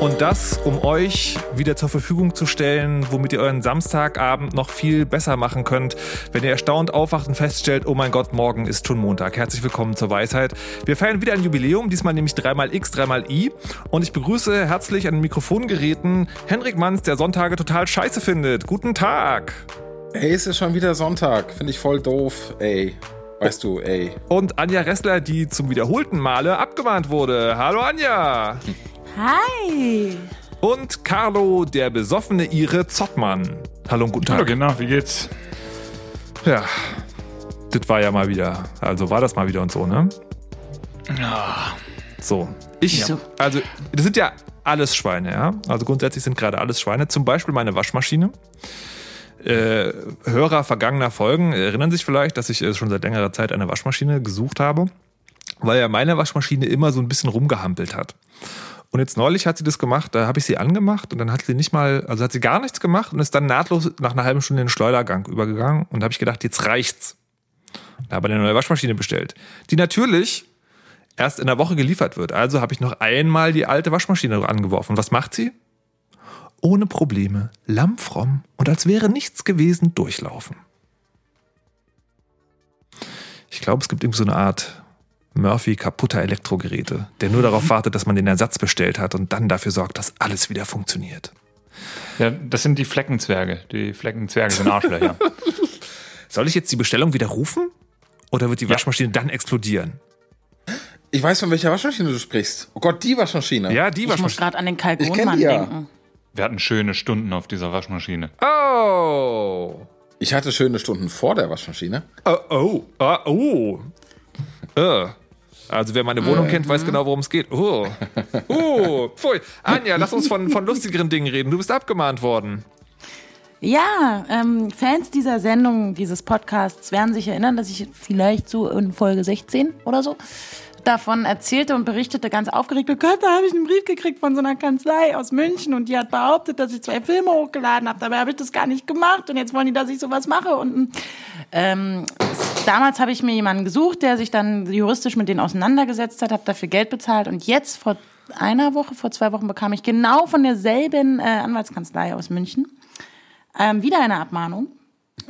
Und das, um euch wieder zur Verfügung zu stellen, womit ihr euren Samstagabend noch viel besser machen könnt, wenn ihr erstaunt aufwacht und feststellt, oh mein Gott, morgen ist schon Montag. Herzlich willkommen zur Weisheit. Wir feiern wieder ein Jubiläum, diesmal nämlich dreimal X, dreimal I. Und ich begrüße herzlich an den Mikrofongeräten Henrik Manns, der Sonntage total scheiße findet. Guten Tag. Ey, es ist schon wieder Sonntag. Finde ich voll doof, ey. Weißt du, ey. Und Anja Ressler, die zum wiederholten Male abgemahnt wurde. Hallo Anja. Hi. Und Carlo, der besoffene Ire Zottmann. Hallo und guten Tag. Hallo, genau, wie geht's? Ja, das war ja mal wieder, also war das mal wieder und so, ne? Ja. So. Ich, So. also, das sind ja alles Schweine, ja? Also grundsätzlich sind gerade alles Schweine. Zum Beispiel meine Waschmaschine. Äh, Hörer vergangener Folgen erinnern sich vielleicht, dass ich äh, schon seit längerer Zeit eine Waschmaschine gesucht habe, weil ja meine Waschmaschine immer so ein bisschen rumgehampelt hat. Und jetzt neulich hat sie das gemacht, da habe ich sie angemacht und dann hat sie nicht mal, also hat sie gar nichts gemacht und ist dann nahtlos nach einer halben Stunde in den Schleudergang übergegangen und da habe ich gedacht, jetzt reicht's. Da habe ich eine neue Waschmaschine bestellt, die natürlich erst in der Woche geliefert wird. Also habe ich noch einmal die alte Waschmaschine angeworfen. Was macht sie? Ohne Probleme, lammfromm und als wäre nichts gewesen durchlaufen. Ich glaube, es gibt irgendwie so eine Art Murphy kaputter Elektrogeräte, der nur darauf wartet, dass man den Ersatz bestellt hat und dann dafür sorgt, dass alles wieder funktioniert. Ja, das sind die Fleckenzwerge. Die Fleckenzwerge sind Arschlöcher. Soll ich jetzt die Bestellung wieder rufen? Oder wird die Waschmaschine dann explodieren? Ich weiß, von welcher Waschmaschine du sprichst. Oh Gott, die Waschmaschine. Ja, die Ich muss Waschmaschine. gerade an den Ich Kalkonmann ja. denken. Wir hatten schöne Stunden auf dieser Waschmaschine. Oh! Ich hatte schöne Stunden vor der Waschmaschine. Oh, oh, ah, oh. Äh. Also wer meine Wohnung kennt, Mhm. weiß genau, worum es geht. Oh. Oh. Pfui. Anja, lass uns von, von lustigeren Dingen reden. Du bist abgemahnt worden. Ja, ähm, Fans dieser Sendung, dieses Podcasts werden sich erinnern, dass ich vielleicht so in Folge 16 oder so davon erzählte und berichtete ganz aufgeregt, oh Gott, da habe ich einen Brief gekriegt von so einer Kanzlei aus München und die hat behauptet, dass ich zwei Filme hochgeladen habe. Dabei habe ich das gar nicht gemacht und jetzt wollen die, dass ich sowas mache. Und ähm, s- damals habe ich mir jemanden gesucht, der sich dann juristisch mit denen auseinandergesetzt hat, habe dafür Geld bezahlt und jetzt vor einer Woche, vor zwei Wochen bekam ich genau von derselben äh, Anwaltskanzlei aus München ähm, wieder eine Abmahnung,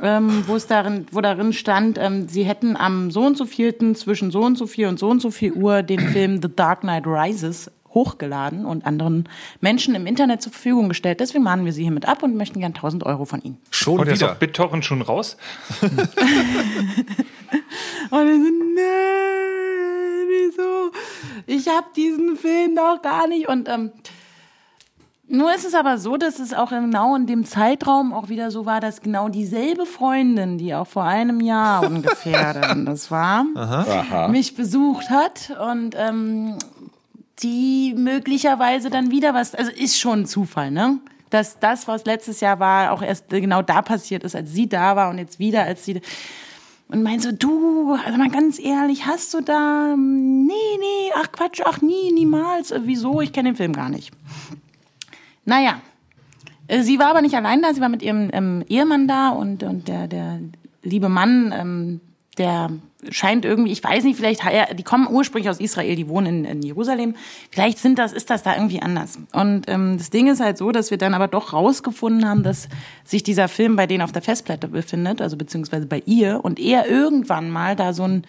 ähm, wo es darin, wo darin stand, ähm, sie hätten am so und so vierten zwischen so und so viel und so und so viel Uhr den Film The Dark Knight Rises hochgeladen und anderen Menschen im Internet zur Verfügung gestellt. Deswegen mahnen wir sie hiermit ab und möchten gern 1000 Euro von ihnen. Schon Oh, der ist wieder. auf BitTorrent schon raus? Und ich so, nein, wieso? Ich habe diesen Film doch gar nicht. Und ähm, nur ist es aber so, dass es auch genau in dem Zeitraum auch wieder so war, dass genau dieselbe Freundin, die auch vor einem Jahr ungefähr dann das war, mich besucht hat und ähm, die möglicherweise dann wieder was, also ist schon ein Zufall, ne? Dass das, was letztes Jahr war, auch erst genau da passiert ist, als sie da war und jetzt wieder, als sie und meint so, du, also mal ganz ehrlich, hast du da, nee, nee, ach Quatsch, ach nie, niemals, wieso, ich kenne den Film gar nicht. Naja, äh, sie war aber nicht allein da, sie war mit ihrem ähm, Ehemann da und, und der, der liebe Mann, ähm, der scheint irgendwie, ich weiß nicht, vielleicht, die kommen ursprünglich aus Israel, die wohnen in, in Jerusalem. Vielleicht sind das, ist das da irgendwie anders. Und ähm, das Ding ist halt so, dass wir dann aber doch rausgefunden haben, dass sich dieser Film bei denen auf der Festplatte befindet, also beziehungsweise bei ihr, und er irgendwann mal da so ein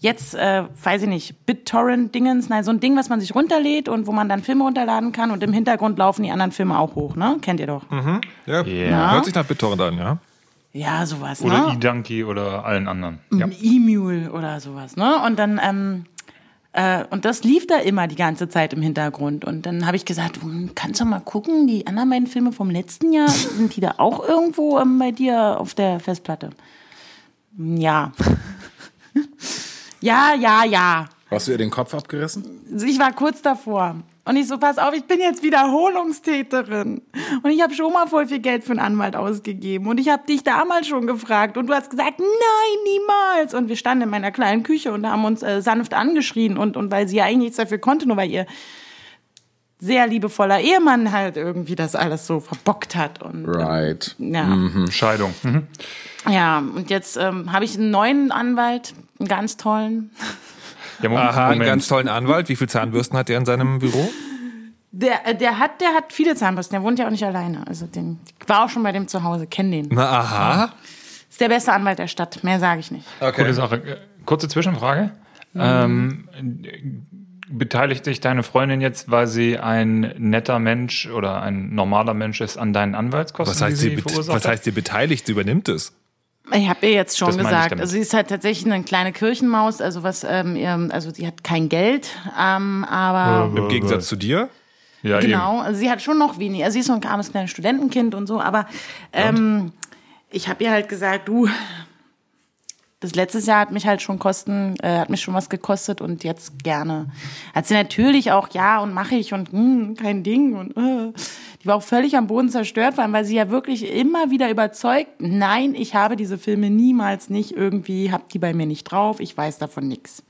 jetzt, äh, weiß ich nicht, BitTorrent-Dingens, nein, so ein Ding, was man sich runterlädt und wo man dann Filme runterladen kann und im Hintergrund laufen die anderen Filme auch hoch, ne? Kennt ihr doch. Ja, Ja. Hört sich nach BitTorrent an, ja? Ja, sowas, Oder ne? eDonkey oder allen anderen. Ja. E-Mule oder sowas, ne? Und dann, ähm, äh, und das lief da immer die ganze Zeit im Hintergrund. Und dann habe ich gesagt, hm, kannst du mal gucken, die anderen beiden Filme vom letzten Jahr, sind die da auch irgendwo ähm, bei dir auf der Festplatte? Hm, Ja. ja, ja, ja. Hast du ihr den Kopf abgerissen? Ich war kurz davor. Und ich so, pass auf, ich bin jetzt Wiederholungstäterin. Und ich habe schon mal voll viel Geld für einen Anwalt ausgegeben. Und ich habe dich damals schon gefragt. Und du hast gesagt, nein, niemals. Und wir standen in meiner kleinen Küche und haben uns äh, sanft angeschrien. Und, und weil sie ja eigentlich nichts dafür konnte, nur weil ihr sehr liebevoller Ehemann halt irgendwie das alles so verbockt hat. Und, ähm, Right. ja. Scheidung. Mhm. Ja, und jetzt ähm, habe ich einen neuen Anwalt, einen ganz tollen. Ja, Moment, Aha, einen ganz tollen Anwalt. Wie viele Zahnbürsten hat er in seinem Büro? Der, äh, der hat, der hat viele Zahnbürsten. Der wohnt ja auch nicht alleine. Also den ich war auch schon bei dem zu Hause, kenn den. Na, aha. Ist der beste Anwalt der Stadt. Mehr sage ich nicht. Gute Sache. Äh, Kurze Zwischenfrage. Ähm, beteiligt sich deine Freundin jetzt, weil sie ein netter Mensch oder ein normaler Mensch ist, an deinen Anwaltskosten, Was heißt, die sie, sie bet- verursacht was heißt sie beteiligt? Sie übernimmt es. Ich habe ihr jetzt schon Das gesagt, also sie ist halt tatsächlich eine kleine Kirchenmaus, also was, ähm, ihr, also sie hat kein Geld, ähm, aber Im Gegensatz zu dir. Ja, genau, also sie hat schon noch wenig, also sie ist so ein armes kleines Studentenkind und so, aber ähm, ich habe ihr halt gesagt, du, das letztes Jahr hat mich halt schon kosten, äh, hat mich schon was gekostet und jetzt gerne. Hat sie natürlich auch, ja, und mache ich und hm, kein Ding und äh. die war auch völlig am Boden zerstört, vor allem, weil sie ja wirklich immer wieder überzeugt, nein, ich habe diese Filme niemals nicht irgendwie, hab die bei mir nicht drauf, ich weiß davon nichts.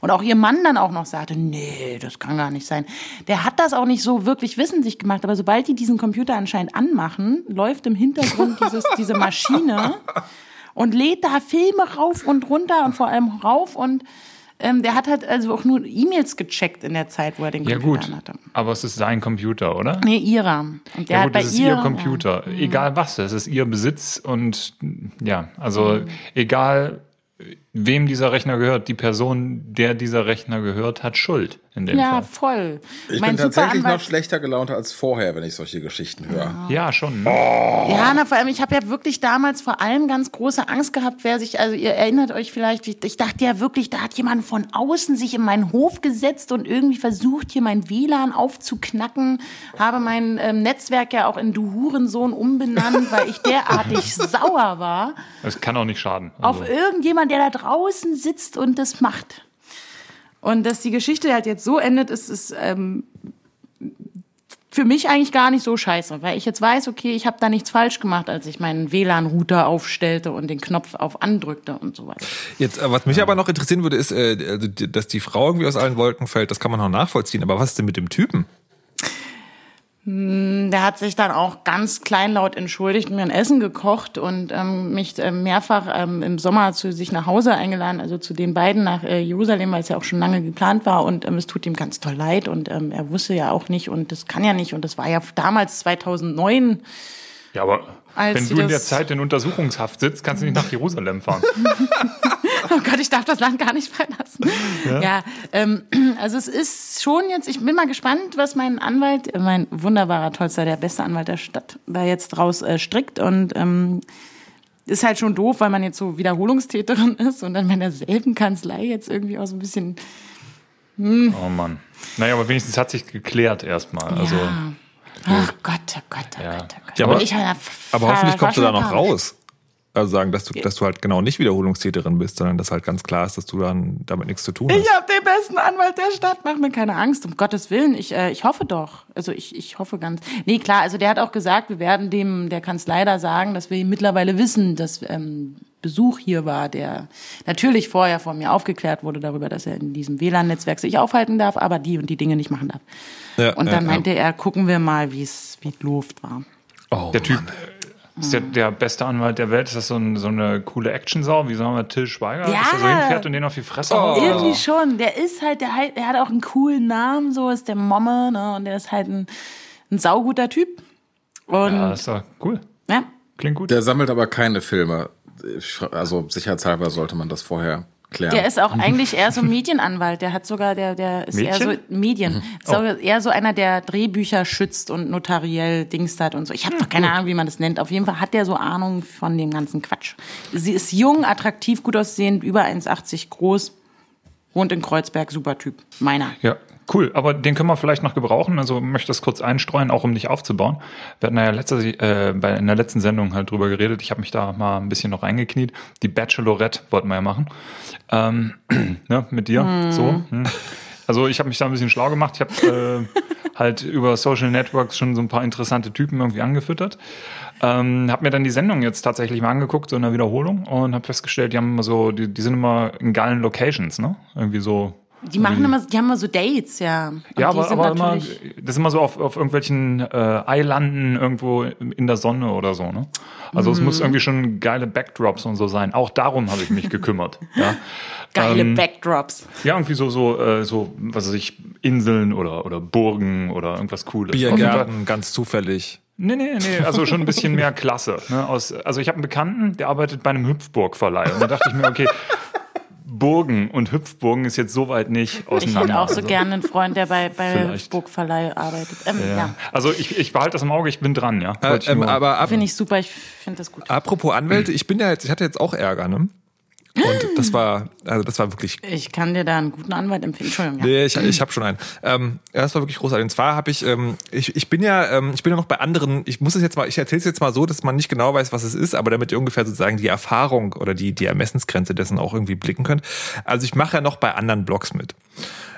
Und auch ihr Mann dann auch noch sagte, nee, das kann gar nicht sein. Der hat das auch nicht so wirklich wissentlich gemacht, aber sobald die diesen Computer anscheinend anmachen, läuft im Hintergrund dieses, diese Maschine und lädt da Filme rauf und runter und vor allem rauf und ähm, der hat halt also auch nur E-Mails gecheckt in der Zeit, wo er den Ja Computer gut, anhatte. aber es ist sein Computer, oder? Nee, ihrer. Und der ja hat gut, bei das ist ihr, ihr Computer. Egal was, es ist ihr Besitz und ja, also egal wem dieser Rechner gehört, die Person, der dieser Rechner gehört, hat Schuld in dem Ja, ja Fall. voll. Ich Mein bin tatsächlich noch schlechter gelaunt als vorher, wenn ich solche Geschichten höre. Ja, schon. Ne? Ja, na, vor allem, ich habe ja wirklich damals vor allem ganz große Angst gehabt, wer sich, also ihr erinnert euch vielleicht, ich, ich dachte ja wirklich, da hat jemand von außen sich in meinen Hof gesetzt und irgendwie versucht, hier mein WLAN aufzuknacken, habe mein ähm, Netzwerk ja auch in Du Hurensohn umbenannt, weil ich derartig sauer war Es kann auch nicht schaden. auf Also, irgendjemand, der da draußen sitzt und das macht. Und dass die Geschichte halt jetzt so endet, ist, ist ähm, für mich eigentlich gar nicht so scheiße, weil ich jetzt weiß, okay, ich habe da nichts falsch gemacht, als ich meinen WLAN-Router aufstellte und den Knopf auf andrückte und so weiter. Jetzt, äh, was mich aber noch interessieren würde, ist, äh, also, dass die Frau irgendwie aus allen Wolken fällt. Das kann man noch nachvollziehen. Aber was ist denn mit dem Typen? Der hat sich dann auch ganz kleinlaut entschuldigt, mir ein Essen gekocht und ähm, mich ähm, mehrfach ähm, im Sommer zu sich nach Hause eingeladen, also zu den beiden nach äh, Jerusalem, weil es ja auch schon lange geplant war und ähm, es tut ihm ganz toll leid und ähm, er wusste ja auch nicht und das kann ja nicht und das war ja damals 2009 ja, aber wenn du in der Zeit in Untersuchungshaft sitzt, kannst du nicht nach Jerusalem fahren. Oh Gott, ich darf das Land gar nicht verlassen. Ja, ähm, also es ist schon jetzt, ich bin mal gespannt, was mein Anwalt, äh, mein wunderbarer, tollster, der beste Anwalt der Stadt, da jetzt draus äh, strickt und ähm, ist halt schon doof, weil man jetzt so Wiederholungstäterin ist und dann bei derselben Kanzlei jetzt irgendwie auch so ein bisschen, Oh Mann. Naja, aber wenigstens hat sich geklärt erstmal. Also, ja. Ach Gott, oh Gott, oh Ja. Gott, oh Gott. Ja, aber- Und ich, Aber hoffentlich kommst du da noch raus. Also sagen, dass du, dass du halt genau nicht Wiederholungstäterin bist, sondern dass halt ganz klar ist, dass du dann damit nichts zu tun hast. Ich habe den besten Anwalt der Stadt, mach mir keine Angst, um Gottes Willen. Ich, äh, ich hoffe doch. Also ich, ich hoffe ganz. Nee, klar, also der hat auch gesagt, wir werden dem der Kanzlei da sagen, dass wir ihm mittlerweile wissen, dass ähm, Besuch hier war, der natürlich vorher von mir aufgeklärt wurde darüber, dass er in diesem WLAN-Netzwerk sich aufhalten darf, aber die und die Dinge nicht machen darf. Ja, Und dann ja, meinte er, gucken wir mal, wie es wie Luft war. Oh, der Typ Mann. Ist der, der beste Anwalt der Welt. Ist das so, ein, so eine coole Actionsau, wie sagen wir Till Schweiger? Ja. Dass er so hinfährt und den auf die Fresse haut? Oh. Irgendwie schon. Der ist halt, der, halt- der hat auch einen coolen Namen, so ist der Momme, ne? Und der ist halt ein, ein sauguter Typ. Und Ja, ja. ist doch cool. ja. Klingt gut. Der sammelt aber keine Filme. Also sicherheitshalber sollte man das vorher klären. Der ist auch eigentlich eher so ein Medienanwalt. Der hat sogar, der, der ist eher so Mädchen? Medien. Ist auch eher so einer, der Drehbücher schützt und notariell Dings hat und so. Ich habe doch keine Ahnung, wie man das nennt. Auf jeden Fall hat der so Ahnung von dem ganzen Quatsch. Sie ist jung, attraktiv, gut aussehend, über 1,80 groß, wohnt in Kreuzberg, super Typ. Meiner. Ja, cool. Aber den können wir vielleicht noch gebrauchen. Also möchte das kurz einstreuen, auch um dich aufzubauen. Wir hatten ja letzte, äh, bei, in der letzten Sendung halt drüber geredet. Ich habe mich da mal ein bisschen noch reingekniet. Die Bachelorette wollten wir ja machen. Ähm, ne, mit dir. So. Hm. Also ich habe mich da ein bisschen schlau gemacht. Ich habe äh, halt über Social Networks schon so ein paar interessante Typen irgendwie angefüttert. Ähm, habe mir dann die Sendung jetzt tatsächlich mal angeguckt, so in der Wiederholung, und habe festgestellt, die haben immer so, die, die sind immer in geilen Locations, ne? Irgendwie so Die machen immer, die haben immer so Dates, ja. Und ja, aber, aber immer, das ist immer so auf, auf irgendwelchen äh, Eilanden irgendwo in der Sonne oder so, ne? Also es Mhm. muss irgendwie schon geile Backdrops und so sein. Auch darum habe ich mich gekümmert. ja. geile ähm, Backdrops. ja, irgendwie so, so, äh, so, was weiß ich, Inseln oder, oder Burgen oder irgendwas Cooles. Biergärten, ganz zufällig. Nee, nee, nee, also schon ein bisschen mehr Klasse. Ne? Aus, also ich habe einen Bekannten, der arbeitet bei einem Hüpfburgverleih. Und da dachte ich mir, okay, Burgen und Hüpfburgen ist jetzt soweit nicht Ich auseinander. hätte auch so Also- gerne einen Freund, der bei, bei Vielleicht. Burgverleih arbeitet. Ähm, ja. Ja. Also ich, ich behalte das im Auge, ich bin dran, ja. Äh, ich ähm, aber ab, Finde ich super, ich finde das gut. apropos Anwälte, ich bin ja jetzt, ich hatte jetzt auch Ärger, ne? Und das war, also das war wirklich Ich kann dir da einen guten Anwalt empfehlen. Entschuldigung. Ja. Nee, ich, ich habe schon einen. Ähm, ja, das war wirklich großartig. Und zwar habe ich, ähm, ich, ich bin ja, ähm, ich bin ja noch bei anderen. Ich muss es jetzt mal, ich erzähle es jetzt mal so, dass man nicht genau weiß, was es ist, aber damit ihr ungefähr sozusagen die Erfahrung oder die die Ermessensgrenze dessen auch irgendwie blicken könnt. Also ich mache ja noch bei anderen Blogs mit.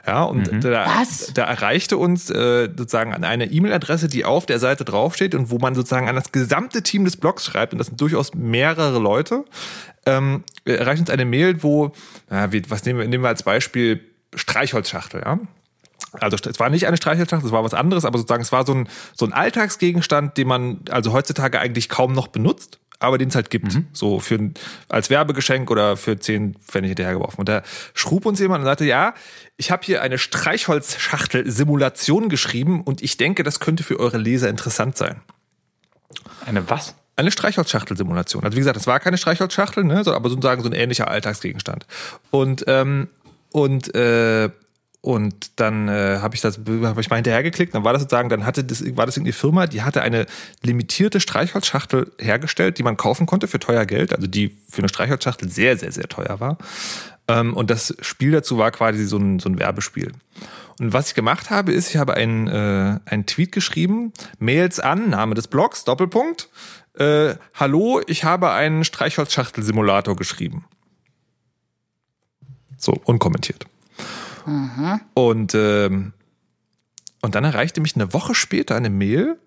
Ja, und da, Was? da erreichte uns äh, sozusagen an eine E-Mail-Adresse, die auf der Seite draufsteht und wo man sozusagen an das gesamte Team des Blogs schreibt, und das sind durchaus mehrere Leute, ähm, erreicht uns eine Mail, wo, ja, wie, was nehmen wir, nehmen wir als Beispiel Streichholzschachtel, ja. Also es war nicht eine Streichholzschachtel, es war was anderes, aber sozusagen es war so ein, so ein Alltagsgegenstand, den man also heutzutage eigentlich kaum noch benutzt, aber den es halt gibt. So für ein- als Werbegeschenk oder für 10 Pfennig hinterhergeworfen. Und da schrub uns jemand und sagte, ja, ich habe hier eine Streichholzschachtel-Simulation geschrieben und ich denke, das könnte für eure Leser interessant sein. Eine was? Eine Streichholzschachtel-Simulation. Also wie gesagt, das war keine Streichholzschachtel, ne, aber sozusagen so ein ähnlicher Alltagsgegenstand. Und ähm, und äh, und dann äh, habe ich das, habe ich mal hinterhergeklickt, dann war das sozusagen, dann hatte das, war das irgendeine Firma, die hatte eine limitierte Streichholzschachtel hergestellt, die man kaufen konnte für teuer Geld, also die für eine Streichholzschachtel sehr, sehr, sehr teuer war. Ähm, und das Spiel dazu war quasi so ein, so ein Werbespiel. Und was ich gemacht habe, ist, ich habe einen, äh, einen Tweet geschrieben, Mails an, Name des Blogs, Doppelpunkt, äh, Hallo, ich habe einen Streichholzschachtel-Simulator geschrieben. So, unkommentiert. Und, ähm, und dann erreichte mich eine Woche später eine Mail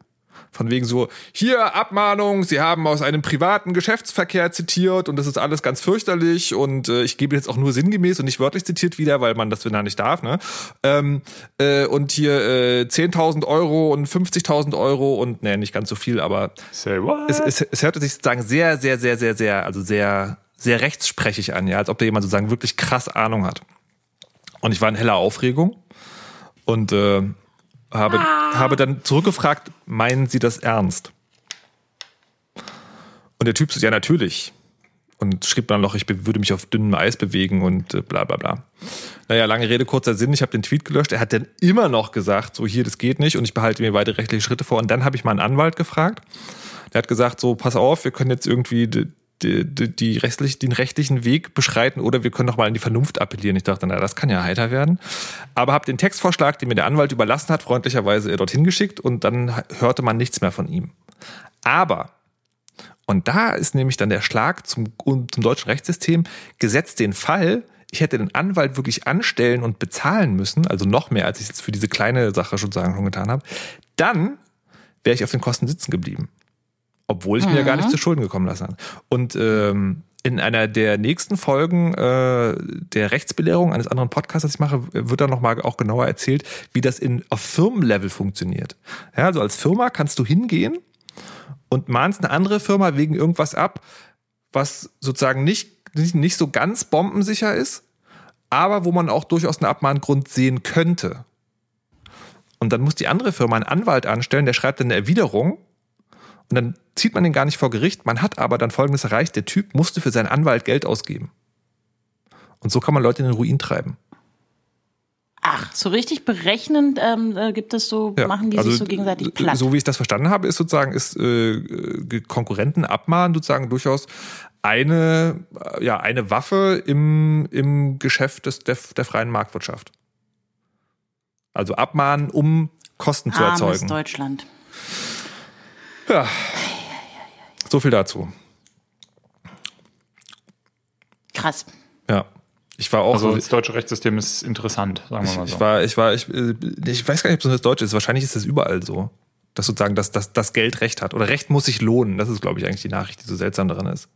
von wegen so, hier Abmahnung, Sie haben aus einem privaten Geschäftsverkehr zitiert und das ist alles ganz fürchterlich und äh, ich gebe jetzt auch nur sinngemäß und nicht wörtlich zitiert wieder, weil man das da nicht darf. Ne? Ähm, äh, und hier äh, 10.000 Euro und 50.000 Euro und ne, nicht ganz so viel, aber Say what? es, es, es hörte sich sozusagen sehr, sehr, sehr, sehr, sehr, also sehr, sehr rechtssprechig an, ja, als ob da jemand sozusagen wirklich krass Ahnung hat. Und ich war in heller Aufregung und äh, habe, habe dann zurückgefragt, meinen Sie das ernst? Und der Typ so, ja, natürlich. Und schrieb dann noch, ich würde mich auf dünnem Eis bewegen und äh, bla bla bla. Naja, lange Rede, kurzer Sinn, ich habe den Tweet gelöscht. Er hat dann immer noch gesagt, so hier, das geht nicht und ich behalte mir weitere rechtliche Schritte vor. Und dann habe ich mal einen Anwalt gefragt. Der hat gesagt, so, pass auf, wir können jetzt irgendwie die, die, rechtlich, den rechtlichen Weg beschreiten oder wir können noch mal an die Vernunft appellieren. Ich dachte, na, das kann ja heiter werden. Aber habe den Textvorschlag, den mir der Anwalt überlassen hat, freundlicherweise dorthin geschickt und dann hörte man nichts mehr von ihm. Aber und da ist nämlich dann der Schlag zum, zum deutschen Rechtssystem, gesetzt den Fall, ich hätte den Anwalt wirklich anstellen und bezahlen müssen, also noch mehr, als ich es für diese kleine Sache sozusagen schon getan habe, dann wäre ich auf den Kosten sitzen geblieben. Obwohl ich mir ja gar nicht zu Schulden gekommen lassen habe. Und ähm, in einer der nächsten Folgen äh, der Rechtsbelehrung eines anderen Podcasts, das ich mache, wird dann nochmal auch genauer erzählt, wie das in, auf Firmenlevel funktioniert. Ja, also als Firma kannst du hingehen und mahnst eine andere Firma wegen irgendwas ab, was sozusagen nicht, nicht, nicht so ganz bombensicher ist, aber wo man auch durchaus einen Abmahngrund sehen könnte. Und dann muss die andere Firma einen Anwalt anstellen, der schreibt dann eine Erwiderung und dann zieht man den gar nicht vor Gericht. Man hat aber dann Folgendes erreicht, der Typ musste für seinen Anwalt Geld ausgeben. Und so kann man Leute in den Ruin treiben. Ach, so richtig berechnend ähm, äh, gibt es so, Ja, machen die also, sich so gegenseitig platt. So wie ich das verstanden habe, ist sozusagen, ist äh, äh, Konkurrenten abmahnen sozusagen durchaus eine, äh, ja, eine Waffe im, im Geschäft des, der, der freien Marktwirtschaft. Also abmahnen, um Kosten zu Armes erzeugen. Deutschland. Ja. So viel dazu. Krass. Ja. Ich war auch Also so, das deutsche Rechtssystem ist interessant, sagen wir mal ich, so. ich war, ich war, ich, äh, ich weiß gar nicht, ob es das Deutsche ist. Wahrscheinlich ist das überall so. Dass sozusagen das, das, das Geld Recht hat. Oder Recht muss sich lohnen. Das ist, glaube ich, eigentlich die Nachricht, die so seltsam daran ist.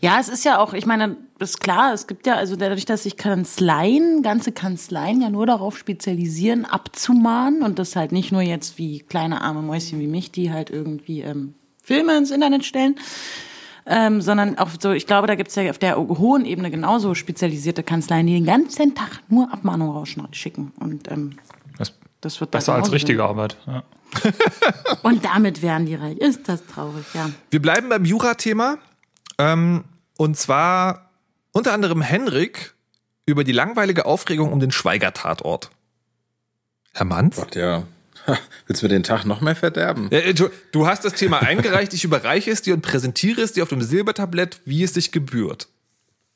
Ja, es ist ja auch, ich meine, ist klar, es gibt ja, also dadurch, dass sich Kanzleien, ganze Kanzleien ja nur darauf spezialisieren, abzumahnen und das halt nicht nur jetzt wie kleine arme Mäuschen wie mich, die halt irgendwie ähm, Filme ins Internet stellen, ähm, sondern auch so, ich glaube, da gibt's ja auf der hohen Ebene genauso spezialisierte Kanzleien, die den ganzen Tag nur Abmahnungen rausschicken. Und ähm, Das das wird besser als richtige sein. Arbeit. Ja. Und damit werden die reich. Ist das traurig, ja. Wir bleiben beim Jura-Thema. Ähm, und zwar unter anderem Henrik über die langweilige Aufregung um den Schweiger-Tatort. Herr Manns? Gott, ja. Willst du mir den Tag noch mehr verderben? Äh, Du, hast das Thema eingereicht, ich überreiche es dir und präsentiere es dir auf dem Silbertablett, wie es sich gebührt.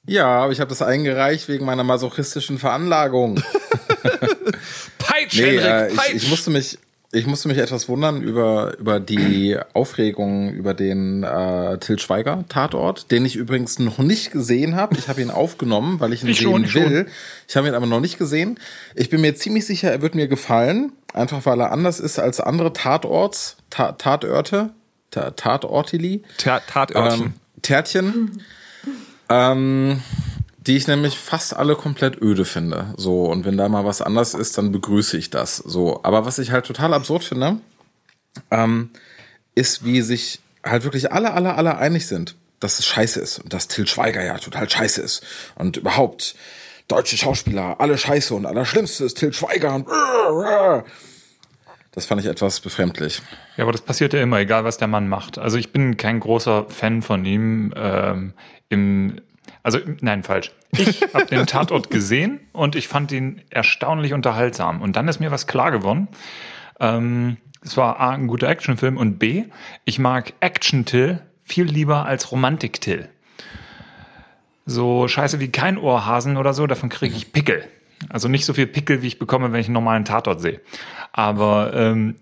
Ja, aber ich habe das eingereicht wegen meiner masochistischen Veranlagung. Peitsch, Nee, Henrik, äh, peitsch! ich, ich musste mich, ich musste mich etwas wundern über, über die Aufregung über den äh, Till Schweiger Tatort, den ich übrigens noch nicht gesehen habe. Ich habe ihn aufgenommen, weil ich ihn Ich sehen schon, ich will. Ich habe ihn aber noch nicht gesehen. Ich bin mir ziemlich sicher, er wird mir gefallen, einfach weil er anders ist als andere Tatorts, Ta Tatörte, Ta Tatortili. Ta Tatörtchen. Ähm, Törtchen. Ähm, die ich nämlich fast alle komplett öde finde. So, und wenn da mal was anders ist, dann begrüße ich das. So, aber was ich halt total absurd finde, ähm, ist, wie sich halt wirklich alle, alle, alle einig sind, dass es scheiße ist und dass Till Schweiger ja total scheiße ist. Und überhaupt, deutsche Schauspieler, alle scheiße und allerschlimmste ist Till Schweiger und das fand ich etwas befremdlich. Ja, aber das passiert ja immer, egal was der Mann macht. Also ich bin kein großer Fan von ihm. Ähm, im, also nein, falsch. Ich habe den Tatort gesehen und ich fand ihn erstaunlich unterhaltsam. Und dann ist mir was klar geworden. Ähm, es war A, ein guter Actionfilm und B, ich mag Action-Till viel lieber als Romantik-Till. So scheiße wie kein Ohrhasen oder so, davon kriege ich Pickel. Also nicht so viel Pickel, wie ich bekomme, wenn ich einen normalen Tatort sehe. Aber ähm,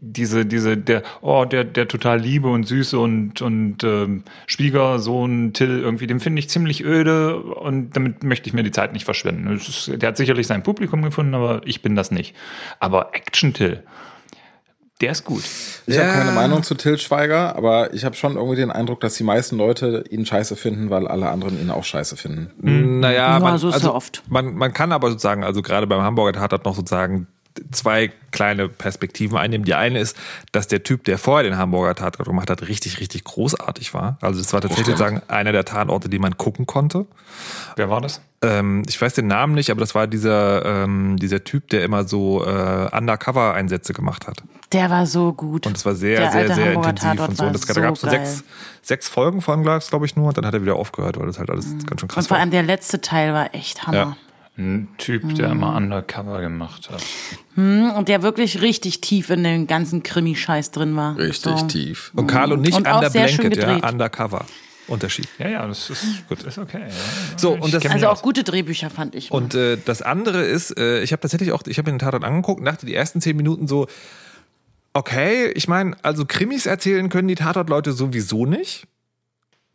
diese, diese, der, oh, der, der total liebe und süße und, und ähm, Schwiegersohn Till irgendwie, den finde ich ziemlich öde und damit möchte ich mir die Zeit nicht verschwenden. Ist, der hat sicherlich sein Publikum gefunden, aber ich bin das nicht. Aber Action Till, der ist gut. Ich Ja. habe keine Meinung zu Till Schweiger, aber ich habe schon irgendwie den Eindruck, dass die meisten Leute ihn scheiße finden, weil alle anderen ihn auch scheiße finden. Naja, Ja, man, so ist also, oft. Man, man kann aber sozusagen, also gerade beim Hamburger Tatort noch sozusagen zwei kleine Perspektiven einnehmen. Die eine ist, dass der Typ, der vorher den Hamburger Tatort gemacht hat, richtig, richtig großartig war. Also es war tatsächlich sozusagen einer der Tatorte, die man gucken konnte. Wer war das? Ähm, ich weiß den Namen nicht, aber das war dieser, ähm, dieser Typ, der immer so äh, Undercover-Einsätze gemacht hat. Der war so gut. Und es war sehr, Der sehr, sehr Hamburger intensiv Tatort und so. war Und das, da so gab es so sechs, sechs Folgen von, glaube ich, nur. Und dann hat er wieder aufgehört, weil das halt alles ganz schön krass Und vor war. allem der letzte Teil war echt Hammer. Ja. Ein Typ, der immer Undercover gemacht hat. Und der wirklich richtig tief in den ganzen Krimi-Scheiß drin war. Richtig so. tief. Und Carlo nicht Und under blanket, ja, undercover. Unterschied. Ja, ja, das ist gut, ist okay. Ja. So, und das, Also auch gute Drehbücher fand ich. und äh, das andere ist, äh, ich habe tatsächlich auch, ich habe mir den Tatort angeguckt und dachte die ersten zehn Minuten so, okay, ich meine, also Krimis erzählen können die Tatort-Leute sowieso nicht.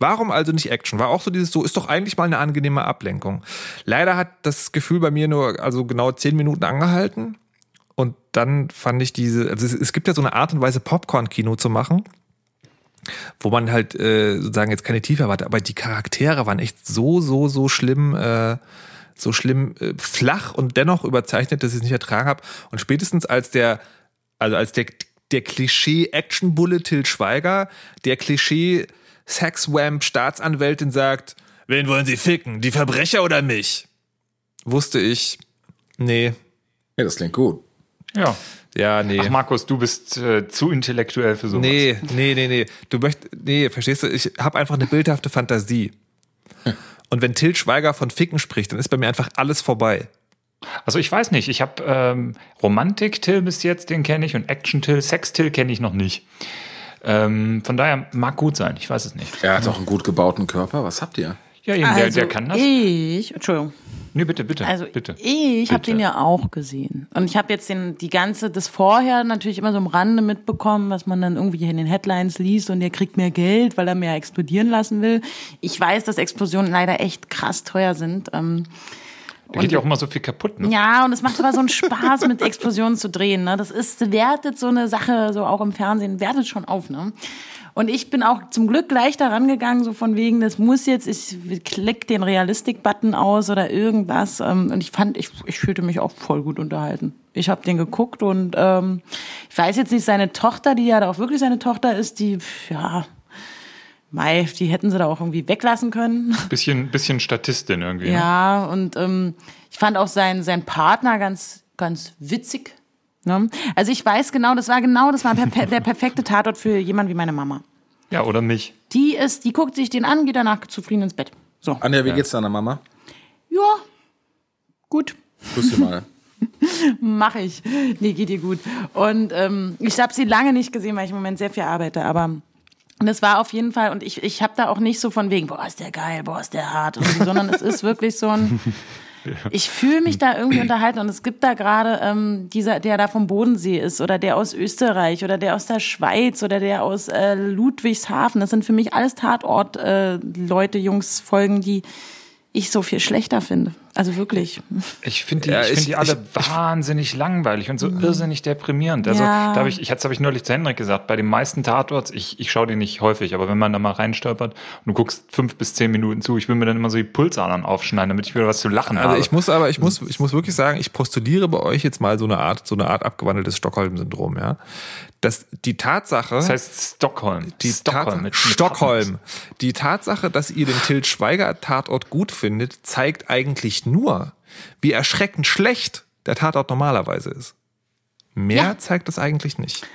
Warum also nicht Action? War auch so dieses so, ist doch eigentlich mal eine angenehme Ablenkung. Leider hat das Gefühl bei mir nur also genau zehn Minuten angehalten. Und dann fand ich diese, also es, es gibt ja so eine Art und Weise, Popcorn-Kino zu machen, wo man halt äh, sozusagen jetzt keine Tiefe erwartet, aber die Charaktere waren echt so, so, so schlimm, äh, so schlimm äh, flach und dennoch überzeichnet, dass ich es nicht ertragen habe. Und spätestens als der, also als der, der Klischee-Action-Bulle Till Schweiger, der Klischee Sexwamp Staatsanwältin sagt, wen wollen Sie ficken, die Verbrecher oder mich? Wusste ich, nee, Ja, das klingt gut. Ja. ja, nee. Ach, Markus, du bist äh, zu intellektuell für sowas. Nee, nee, nee, nee. Du möchtest, nee, verstehst du? Ich habe einfach eine bildhafte Fantasie. Und wenn Till Schweiger von Ficken spricht, dann ist bei mir einfach alles vorbei. Also ich weiß nicht, ich habe ähm, Romantik-Till bis jetzt, den kenne ich, und Action-Till, Sex-Till kenne ich noch nicht. Ähm, von daher mag gut sein, ich weiß es nicht. Er hat auch einen gut gebauten Körper. Was habt ihr? Ja, eben, der, also der kann das. Ich, Entschuldigung. Nee, bitte, bitte. Also bitte. ich habe den ja auch gesehen. Und ich habe jetzt den, die ganze, das vorher natürlich immer so am Rande mitbekommen, was man dann irgendwie in den Headlines liest und der kriegt mehr Geld, weil er mehr explodieren lassen will. Ich weiß, dass Explosionen leider echt krass teuer sind. Ähm, Da geht ja auch immer so viel kaputt. Ne? ja, und es macht aber so einen Spaß, mit Explosionen zu drehen. Ne? Das ist, wertet so eine Sache, so auch im Fernsehen, wertet schon auf. Ne? Und ich bin auch zum Glück gleich daran gegangen, so von wegen, das muss jetzt, ich klick den Realistik-Button aus oder irgendwas. Ähm, Und ich fand, ich, ich fühlte mich auch voll gut unterhalten. Ich habe den geguckt und ähm, ich weiß jetzt nicht, seine Tochter, die ja da auch wirklich seine Tochter ist, die, ja, Mei, die hätten sie da auch irgendwie weglassen können. Bisschen, bisschen Statistin irgendwie. Ne? Ja, und ähm, ich fand auch seinen sein Partner ganz, ganz witzig. Ne? Also ich weiß genau, das war genau, das war per, per, der perfekte Tatort für jemanden wie meine Mama. ja, oder mich. Die ist, die guckt sich den an, geht danach zufrieden ins Bett. So, Anja, wie geht's deiner Mama? ja, gut, Grüß sie mal. mache ich. Nee, geht ihr gut. Und ähm, ich habe sie lange nicht gesehen, weil ich im Moment sehr viel arbeite, aber und das war auf jeden Fall, und ich, ich habe da auch nicht so von wegen, boah, ist der geil, boah, ist der hart, so, sondern es ist wirklich so ein, ich fühle mich da irgendwie unterhalten und es gibt da gerade ähm, dieser, der da vom Bodensee ist oder der aus Österreich oder der aus der Schweiz oder der aus äh, Ludwigshafen. Das sind für mich alles Tatort-Leute, Jungs, Folgen, die ich so viel schlechter finde. Also wirklich. Ich finde die, Ja, ich find ich- die alle ich- wahnsinnig langweilig und so irrsinnig deprimierend. Also, Ja. da habe ich, ich, das habe ich neulich zu Henrik gesagt, bei den meisten Tatorts, ich, ich schaue die nicht häufig, aber wenn man da mal reinstolpert und du guckst fünf bis zehn Minuten zu, ich will mir dann immer so die Pulsadern aufschneiden, damit ich wieder was zu lachen Also habe. ich muss aber, ich muss, ich muss wirklich sagen, ich postuliere bei euch jetzt mal so eine Art, so eine Art abgewandeltes Stockholm-Syndrom, ja. Dass die Tatsache, das heißt Stockholm. die Stockholm Tatsache, mit, mit Stockholm, die Tatsache, dass ihr den Til Schweiger Tatort gut findet, zeigt eigentlich nur, wie erschreckend schlecht der Tatort normalerweise ist. Mehr Ja. zeigt das eigentlich nicht.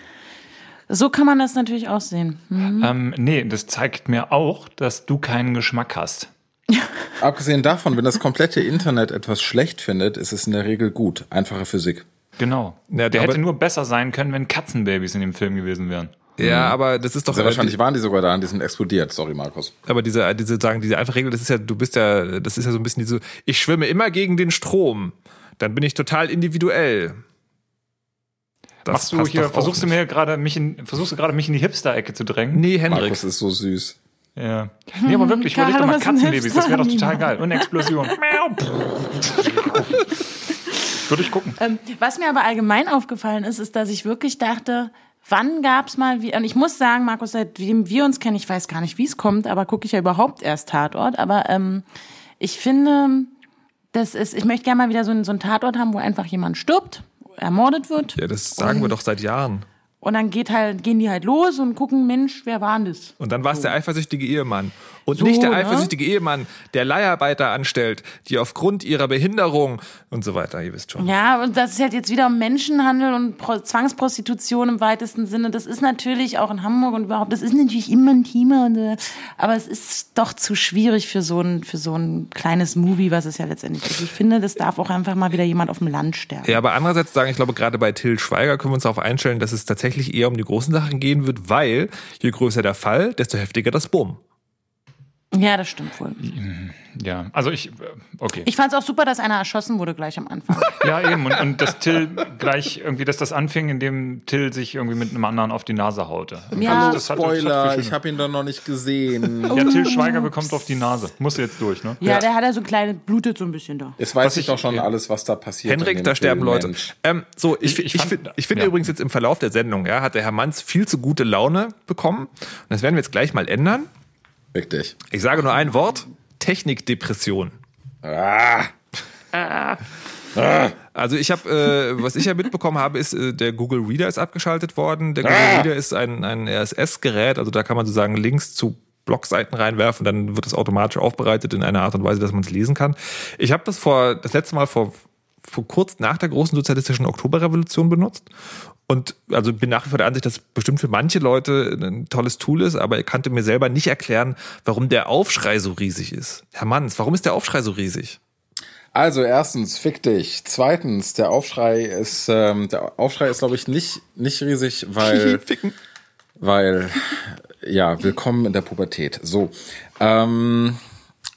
So kann man das natürlich auch sehen. Hm. Ähm, nee, das zeigt mir auch, dass du keinen Geschmack hast. Abgesehen davon, wenn das komplette Internet etwas schlecht findet, ist es in der Regel gut. Einfache Physik. Genau. Ja, Der hätte nur besser sein können, wenn Katzenbabys in dem Film gewesen wären. Ja, aber das ist doch Sehr äh, wahrscheinlich waren die sogar da und die sind explodiert. Sorry, Markus. aber diese, diese sagen, diese einfache Regel, das ist ja, du bist ja, das ist ja so ein bisschen diese, ich schwimme immer gegen den Strom. Dann bin ich total individuell. Das Machst du hier, versuchst du mir gerade mich in, versuchst du gerade mich in die Hipster-Ecke zu drängen? Nee, Hendrik. Markus ist so süß. Ja. Nee, aber wirklich, überleg doch mal Katzenbabys, das wäre doch total geil. Und eine Explosion. Würde ich gucken. Ähm, was mir aber allgemein aufgefallen ist, ist, dass ich wirklich dachte, wann gab's mal wie und ich muss sagen, Markus, seitdem wir uns kennen, ich weiß gar nicht, wie es kommt, aber gucke ich ja überhaupt erst Tatort, aber ähm, ich finde, das ist, ich möchte gerne mal wieder so einen, so einen Tatort haben, wo einfach jemand stirbt, ermordet wird Ja, das sagen wir doch seit Jahren. und dann geht halt, gehen die halt los und gucken, Mensch, wer war denn das? Und dann war es der eifersüchtige Ehemann. Und So, nicht der ne? eifersüchtige Ehemann, der Leiharbeiter anstellt, die aufgrund ihrer Behinderung und so weiter, ihr wisst schon. Ja, und das ist halt jetzt wieder um Menschenhandel und Pro Zwangsprostitution im weitesten Sinne. Das ist natürlich auch in Hamburg und überhaupt, das ist natürlich immer ein Thema, und, äh, aber es ist doch zu schwierig für so ein, für so ein kleines Movie, was es ja letztendlich ist. Ich finde, das darf auch einfach mal wieder jemand auf dem Land sterben. Ja, aber andererseits sagen, ich glaube, gerade bei Till Schweiger können wir uns darauf einstellen, dass es tatsächlich eher um die großen Sachen gehen wird, weil je größer der Fall, desto heftiger das Bumm. Ja, das stimmt wohl. Ja, also ich, äh, okay. Ich fand es auch super, dass einer erschossen wurde gleich am Anfang. Ja, eben. Und, und dass Till gleich irgendwie, dass das anfing, indem Till sich irgendwie mit einem anderen auf die Nase haute. Ja. das hat- das hat Spoiler, viel ich habe ihn doch noch nicht gesehen. Ja, Till Schweiger bekommt auf die Nase. Muss jetzt durch, ne? Ja, der hat ja so kleine, blutet so ein bisschen da. Jetzt weiß Was ich doch schon ja. alles, was da passiert. Henrik, da sterben Film, Leute. Ähm, so, ich, Ich- ich, ich ich, fand- find- finde ja. übrigens jetzt im Verlauf der Sendung, ja, hat der Herr Manns viel zu gute Laune bekommen. Und das werden wir jetzt gleich mal ändern. Richtig. Ich sage nur ein Wort: Technikdepression. Ah, Also ich habe, äh, was ich ja mitbekommen habe, ist, äh, der Google Reader ist abgeschaltet worden. Der Google Ah. Reader ist ein, ein RSS-Gerät, also da kann man sozusagen Links zu Blogseiten reinwerfen, dann wird es automatisch aufbereitet in einer Art und Weise, dass man es lesen kann. Ich habe das vor das letzte Mal vor vor kurz nach der großen sozialistischen Oktoberrevolution benutzt und also bin nach wie vor der Ansicht, dass es bestimmt für manche Leute ein tolles Tool ist, aber ich kannte mir selber nicht erklären, warum der Aufschrei so riesig ist. Herr Manns, warum ist der Aufschrei so riesig? Also erstens, fick dich. Zweitens, der Aufschrei ist, ähm, der Aufschrei ist, glaube ich, nicht, nicht riesig, weil, Ficken. weil, ja, willkommen in der Pubertät. So, ähm,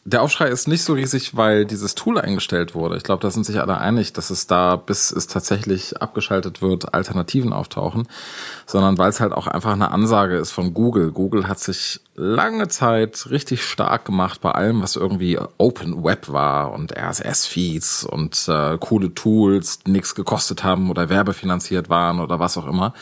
der Aufschrei ist nicht so riesig, weil dieses Tool eingestellt wurde. Ich glaube, da sind sich alle einig, dass es da, bis es tatsächlich abgeschaltet wird, Alternativen auftauchen, sondern weil es halt auch einfach eine Ansage ist von Google. Google hat sich lange Zeit richtig stark gemacht bei allem, was irgendwie Open Web war und RSS-Feeds und äh, coole Tools, die nichts gekostet haben oder werbefinanziert waren oder was auch immer.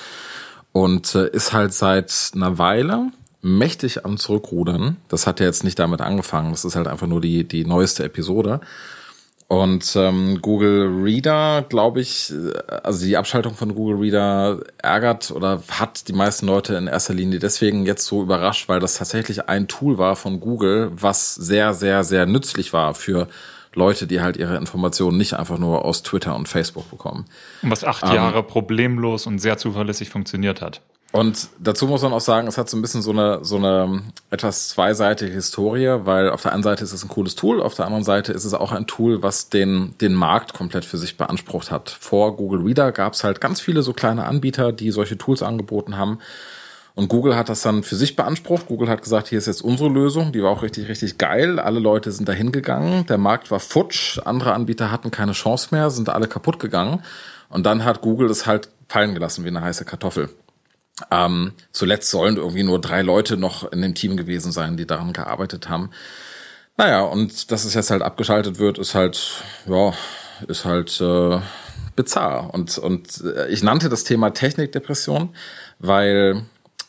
Und äh, ist halt seit einer Weile mächtig am Zurückrudern. Das hat ja jetzt nicht damit angefangen. Das ist halt einfach nur die, die neueste Episode. Und ähm, Google Reader, glaube ich, also die Abschaltung von Google Reader ärgert oder hat die meisten Leute in erster Linie deswegen jetzt so überrascht, weil das tatsächlich ein Tool war von Google, was sehr, sehr, sehr nützlich war für Leute, die halt ihre Informationen nicht einfach nur aus Twitter und Facebook bekommen. Und was acht Ähm. Jahre problemlos und sehr zuverlässig funktioniert hat. Und dazu muss man auch sagen, es hat so ein bisschen so eine, so eine etwas zweiseitige Historie, weil auf der einen Seite ist es ein cooles Tool, auf der anderen Seite ist es auch ein Tool, was den, den Markt komplett für sich beansprucht hat. Vor Google Reader gab es halt ganz viele so kleine Anbieter, die solche Tools angeboten haben. Und Google hat das dann für sich beansprucht. Google hat gesagt, hier ist jetzt unsere Lösung. Die war auch richtig, richtig geil. Alle Leute sind dahin gegangen. Der Markt war futsch. Andere Anbieter hatten keine Chance mehr, sind alle kaputt gegangen. Und dann hat Google es halt fallen gelassen wie eine heiße Kartoffel. Ähm, zuletzt sollen irgendwie nur drei Leute noch in dem Team gewesen sein, die daran gearbeitet haben. Naja, und dass es jetzt halt abgeschaltet wird, ist halt, ja, ist halt äh, bizarr. Und, und äh, ich nannte das Thema Technikdepression, weil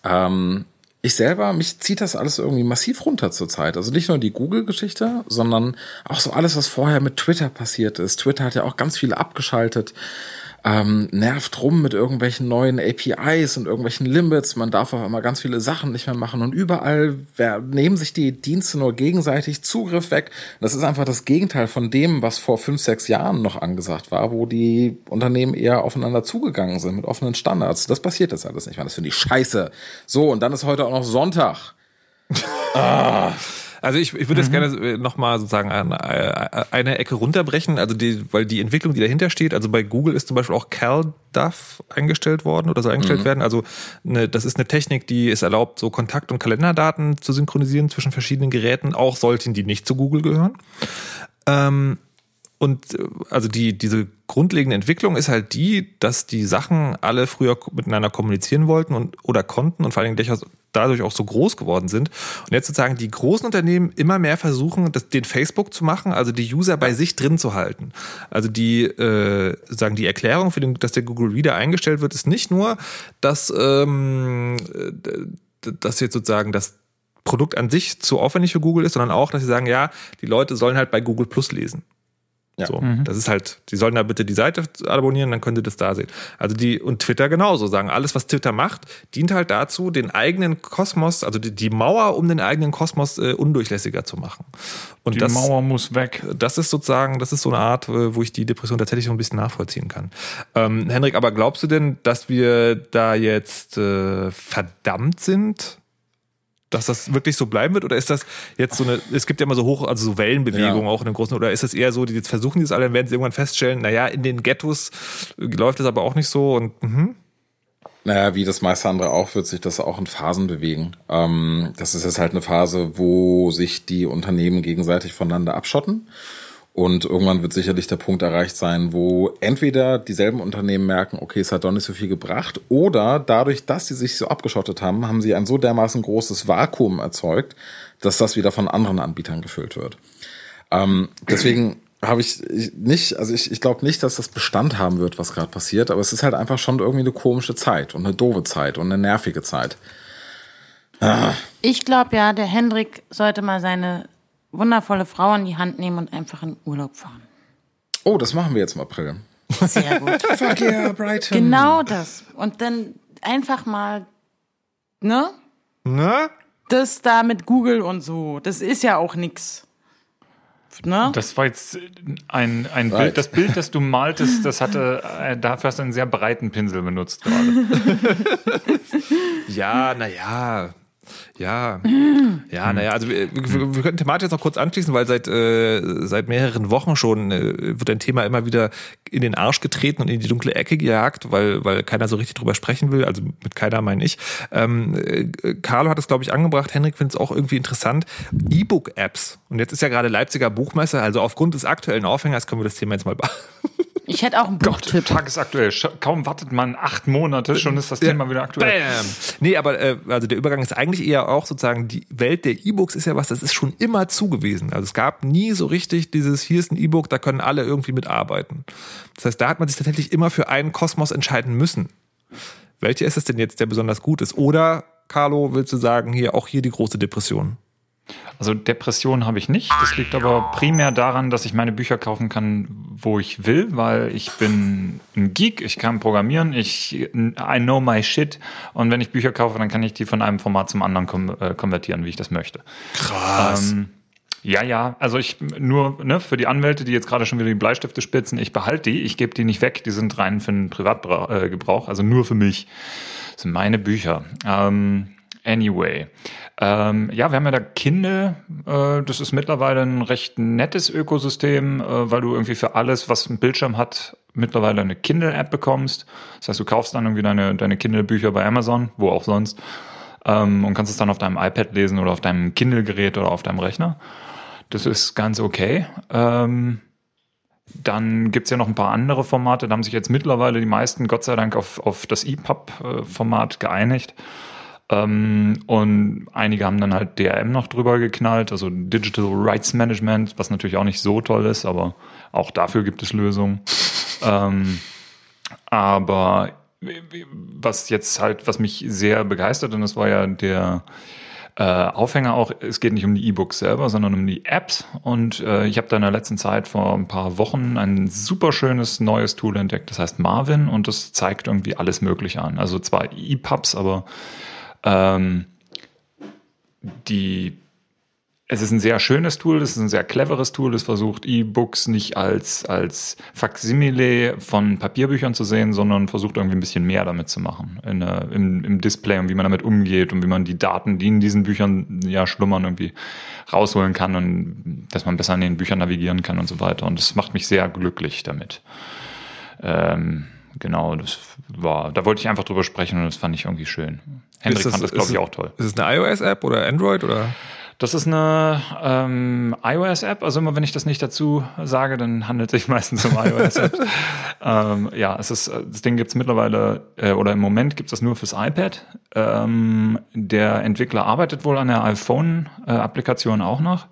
ähm, ich selber, mich zieht das alles irgendwie massiv runter zurzeit. Also nicht nur die Google-Geschichte, sondern auch so alles, was vorher mit Twitter passiert ist. Twitter hat ja auch ganz viel abgeschaltet ähm, nervt rum mit irgendwelchen neuen APIs und irgendwelchen Limits. Man darf auch immer ganz viele Sachen nicht mehr machen und überall wer, nehmen sich die Dienste nur gegenseitig Zugriff weg. Das ist einfach das Gegenteil von dem, was vor fünf, sechs Jahren noch angesagt war, wo die Unternehmen eher aufeinander zugegangen sind mit offenen Standards. Das passiert jetzt alles nicht mehr. Das finde ich scheiße. So, und dann ist heute auch noch Sonntag. Also ich, ich würde jetzt gerne nochmal sozusagen eine, eine Ecke runterbrechen, also die, weil die Entwicklung, die dahinter steht, also bei Google ist zum Beispiel auch CalDAV eingestellt worden oder soll eingestellt werden. Also eine, das ist eine Technik, die es erlaubt, so Kontakt- und Kalenderdaten zu synchronisieren zwischen verschiedenen Geräten, auch sollten die nicht zu Google gehören. Ähm, und äh, also die, diese grundlegende Entwicklung ist halt die, dass die Sachen alle früher miteinander kommunizieren wollten und oder konnten und vor allen Dingen dadurch auch so groß geworden sind. Und jetzt sozusagen die großen Unternehmen immer mehr versuchen, das, den Facebook zu machen, also die User bei sich drin zu halten. Also die äh, sagen die Erklärung für den, dass der Google Reader eingestellt wird, ist nicht nur, dass ähm, äh, dass jetzt sozusagen das Produkt an sich zu aufwendig für Google ist, sondern auch, dass sie sagen, ja, die Leute sollen halt bei Google Plus lesen. Ja. So, das ist halt, die sollen da bitte die Seite abonnieren, dann könnt ihr das da sehen. Also die, und Twitter genauso sagen, alles, was Twitter macht, dient halt dazu, den eigenen Kosmos, also die, die Mauer um den eigenen Kosmos äh, undurchlässiger zu machen. Und Die das, Mauer muss weg. das ist sozusagen, das ist so eine Art, äh, wo ich die Depression tatsächlich so ein bisschen nachvollziehen kann. Ähm, Henrik, aber glaubst du denn, dass wir da jetzt äh, verdammt sind? Dass das wirklich so bleiben wird? Oder ist das jetzt so eine, es gibt ja immer so hoch, also so Wellenbewegungen Ja. auch in dem Großen, oder ist es eher so, die jetzt versuchen die das alle, dann werden sie irgendwann feststellen, naja, in den Ghettos äh, läuft es aber auch nicht so und mhm. Naja, wie das meiste andere auch, wird sich das auch in Phasen bewegen. Ähm, das ist jetzt halt eine Phase, wo sich die Unternehmen gegenseitig voneinander abschotten. Und irgendwann wird sicherlich der Punkt erreicht sein, wo entweder dieselben Unternehmen merken, okay, es hat doch nicht so viel gebracht, oder dadurch, dass sie sich so abgeschottet haben, haben sie ein so dermaßen großes Vakuum erzeugt, dass das wieder von anderen Anbietern gefüllt wird. Ähm, deswegen habe ich ich nicht, also ich, ich glaube nicht, dass das Bestand haben wird, was gerade passiert, aber es ist halt einfach schon irgendwie eine komische Zeit und eine doofe Zeit und eine nervige Zeit. Ich glaube ja, der Hendrik sollte mal seine wundervolle Frau in die Hand nehmen und einfach in Urlaub fahren. Oh, das machen wir jetzt im April. Sehr gut. Fuck yeah, Brighton. genau das. Und dann einfach mal, ne? Ne? Das da mit Google und so, das ist ja auch nix. Ne? Das war jetzt ein, ein Right. Bild. Das Bild, das du maltest, das hatte, äh, dafür hast du einen sehr breiten Pinsel benutzt gerade. Ja, naja. Ja, ja, naja, also wir, wir, wir können thematisch jetzt noch kurz anschließen, weil seit, äh, seit mehreren Wochen schon äh, wird ein Thema immer wieder in den Arsch getreten und in die dunkle Ecke gejagt, weil, weil keiner so richtig drüber sprechen will. Also mit keiner meine ich. Ähm, äh, Carlo hat es, glaube ich, angebracht. Henrik findet es auch irgendwie interessant. E-Book-Apps. Und jetzt ist ja gerade Leipziger Buchmesse, also aufgrund des aktuellen Aufhängers können wir das Thema jetzt mal Ich hätte auch einen Buchtipp. Tagesaktuell. Sch- Kaum wartet man acht Monate, schon ist das Thema wieder aktuell. Bam. Nee, aber äh, also der Übergang ist eigentlich eher auch sozusagen, die Welt der E-Books ist ja was, das ist schon immer zu gewesen. Also es gab nie so richtig dieses, hier ist ein E-Book, da können alle irgendwie mitarbeiten. Das heißt, da hat man sich tatsächlich immer für einen Kosmos entscheiden müssen. Welcher ist es denn jetzt, der besonders gut ist? Oder, Carlo, willst du sagen, hier auch hier die große Depression? Also Depression habe ich nicht. Das liegt aber primär daran, dass ich meine Bücher kaufen kann, wo ich will, weil ich bin ein Geek, ich kann programmieren, ich I know my shit und wenn ich Bücher kaufe, dann kann ich die von einem Format zum anderen äh, konvertieren, wie ich das möchte. Krass. Ähm, ja, ja, also ich nur ne, für die Anwälte, die jetzt gerade schon wieder die Bleistifte spitzen, ich behalte die, ich gebe die nicht weg, die sind rein für den Privatgebrauch, also nur für mich. Das sind meine Bücher. Ähm, anyway. Ähm, ja, wir haben ja da Kindle. Äh, das ist mittlerweile ein recht nettes Ökosystem, äh, weil du irgendwie für alles, was einen Bildschirm hat, mittlerweile eine Kindle-App bekommst. Das heißt, du kaufst dann irgendwie deine, deine Kindle-Bücher bei Amazon, wo auch sonst, ähm, und kannst es dann auf deinem iPad lesen oder auf deinem Kindle-Gerät oder auf deinem Rechner. Das ist ganz okay. Ähm, dann gibt's ja noch ein paar andere Formate. Da haben sich jetzt mittlerweile die meisten, Gott sei Dank, auf, auf das EPUB-Format geeinigt. Ähm, und einige haben dann halt DRM noch drüber geknallt, also Digital Rights Management, was natürlich auch nicht so toll ist, aber auch dafür gibt es Lösungen. ähm, aber was jetzt halt, was mich sehr begeistert, und das war ja der äh, Aufhänger auch, es geht nicht um die E-Books selber, sondern um die Apps. Und äh, ich habe da in der letzten Zeit vor ein paar Wochen ein super schönes neues Tool entdeckt, das heißt Marvin und das zeigt irgendwie alles Mögliche an. Also zwar E-Pubs, aber ähm, die es ist ein sehr schönes Tool, es ist ein sehr cleveres Tool, es versucht E-Books nicht als, als Faksimile von Papierbüchern zu sehen, sondern versucht irgendwie ein bisschen mehr damit zu machen. In, äh, im, Im Display und wie man damit umgeht und wie man die Daten, die in diesen Büchern ja schlummern, irgendwie rausholen kann und dass man besser in den Büchern navigieren kann und so weiter. Und das macht mich sehr glücklich damit. Ähm, genau, das war, da wollte ich einfach drüber sprechen und das fand ich irgendwie schön. Hendrik Ist fand das, glaube ist ich, auch toll. Ist es eine iOS-App oder Android oder? Das ist eine ähm, iOS-App. Also immer wenn ich das nicht dazu sage, dann handelt es sich meistens um iOS-Apps. ähm, ja, es ist, das Ding gibt's mittlerweile, äh, oder im Moment gibt's das nur fürs iPad. Ähm, der Entwickler arbeitet wohl an der iPhone-Applikation auch noch.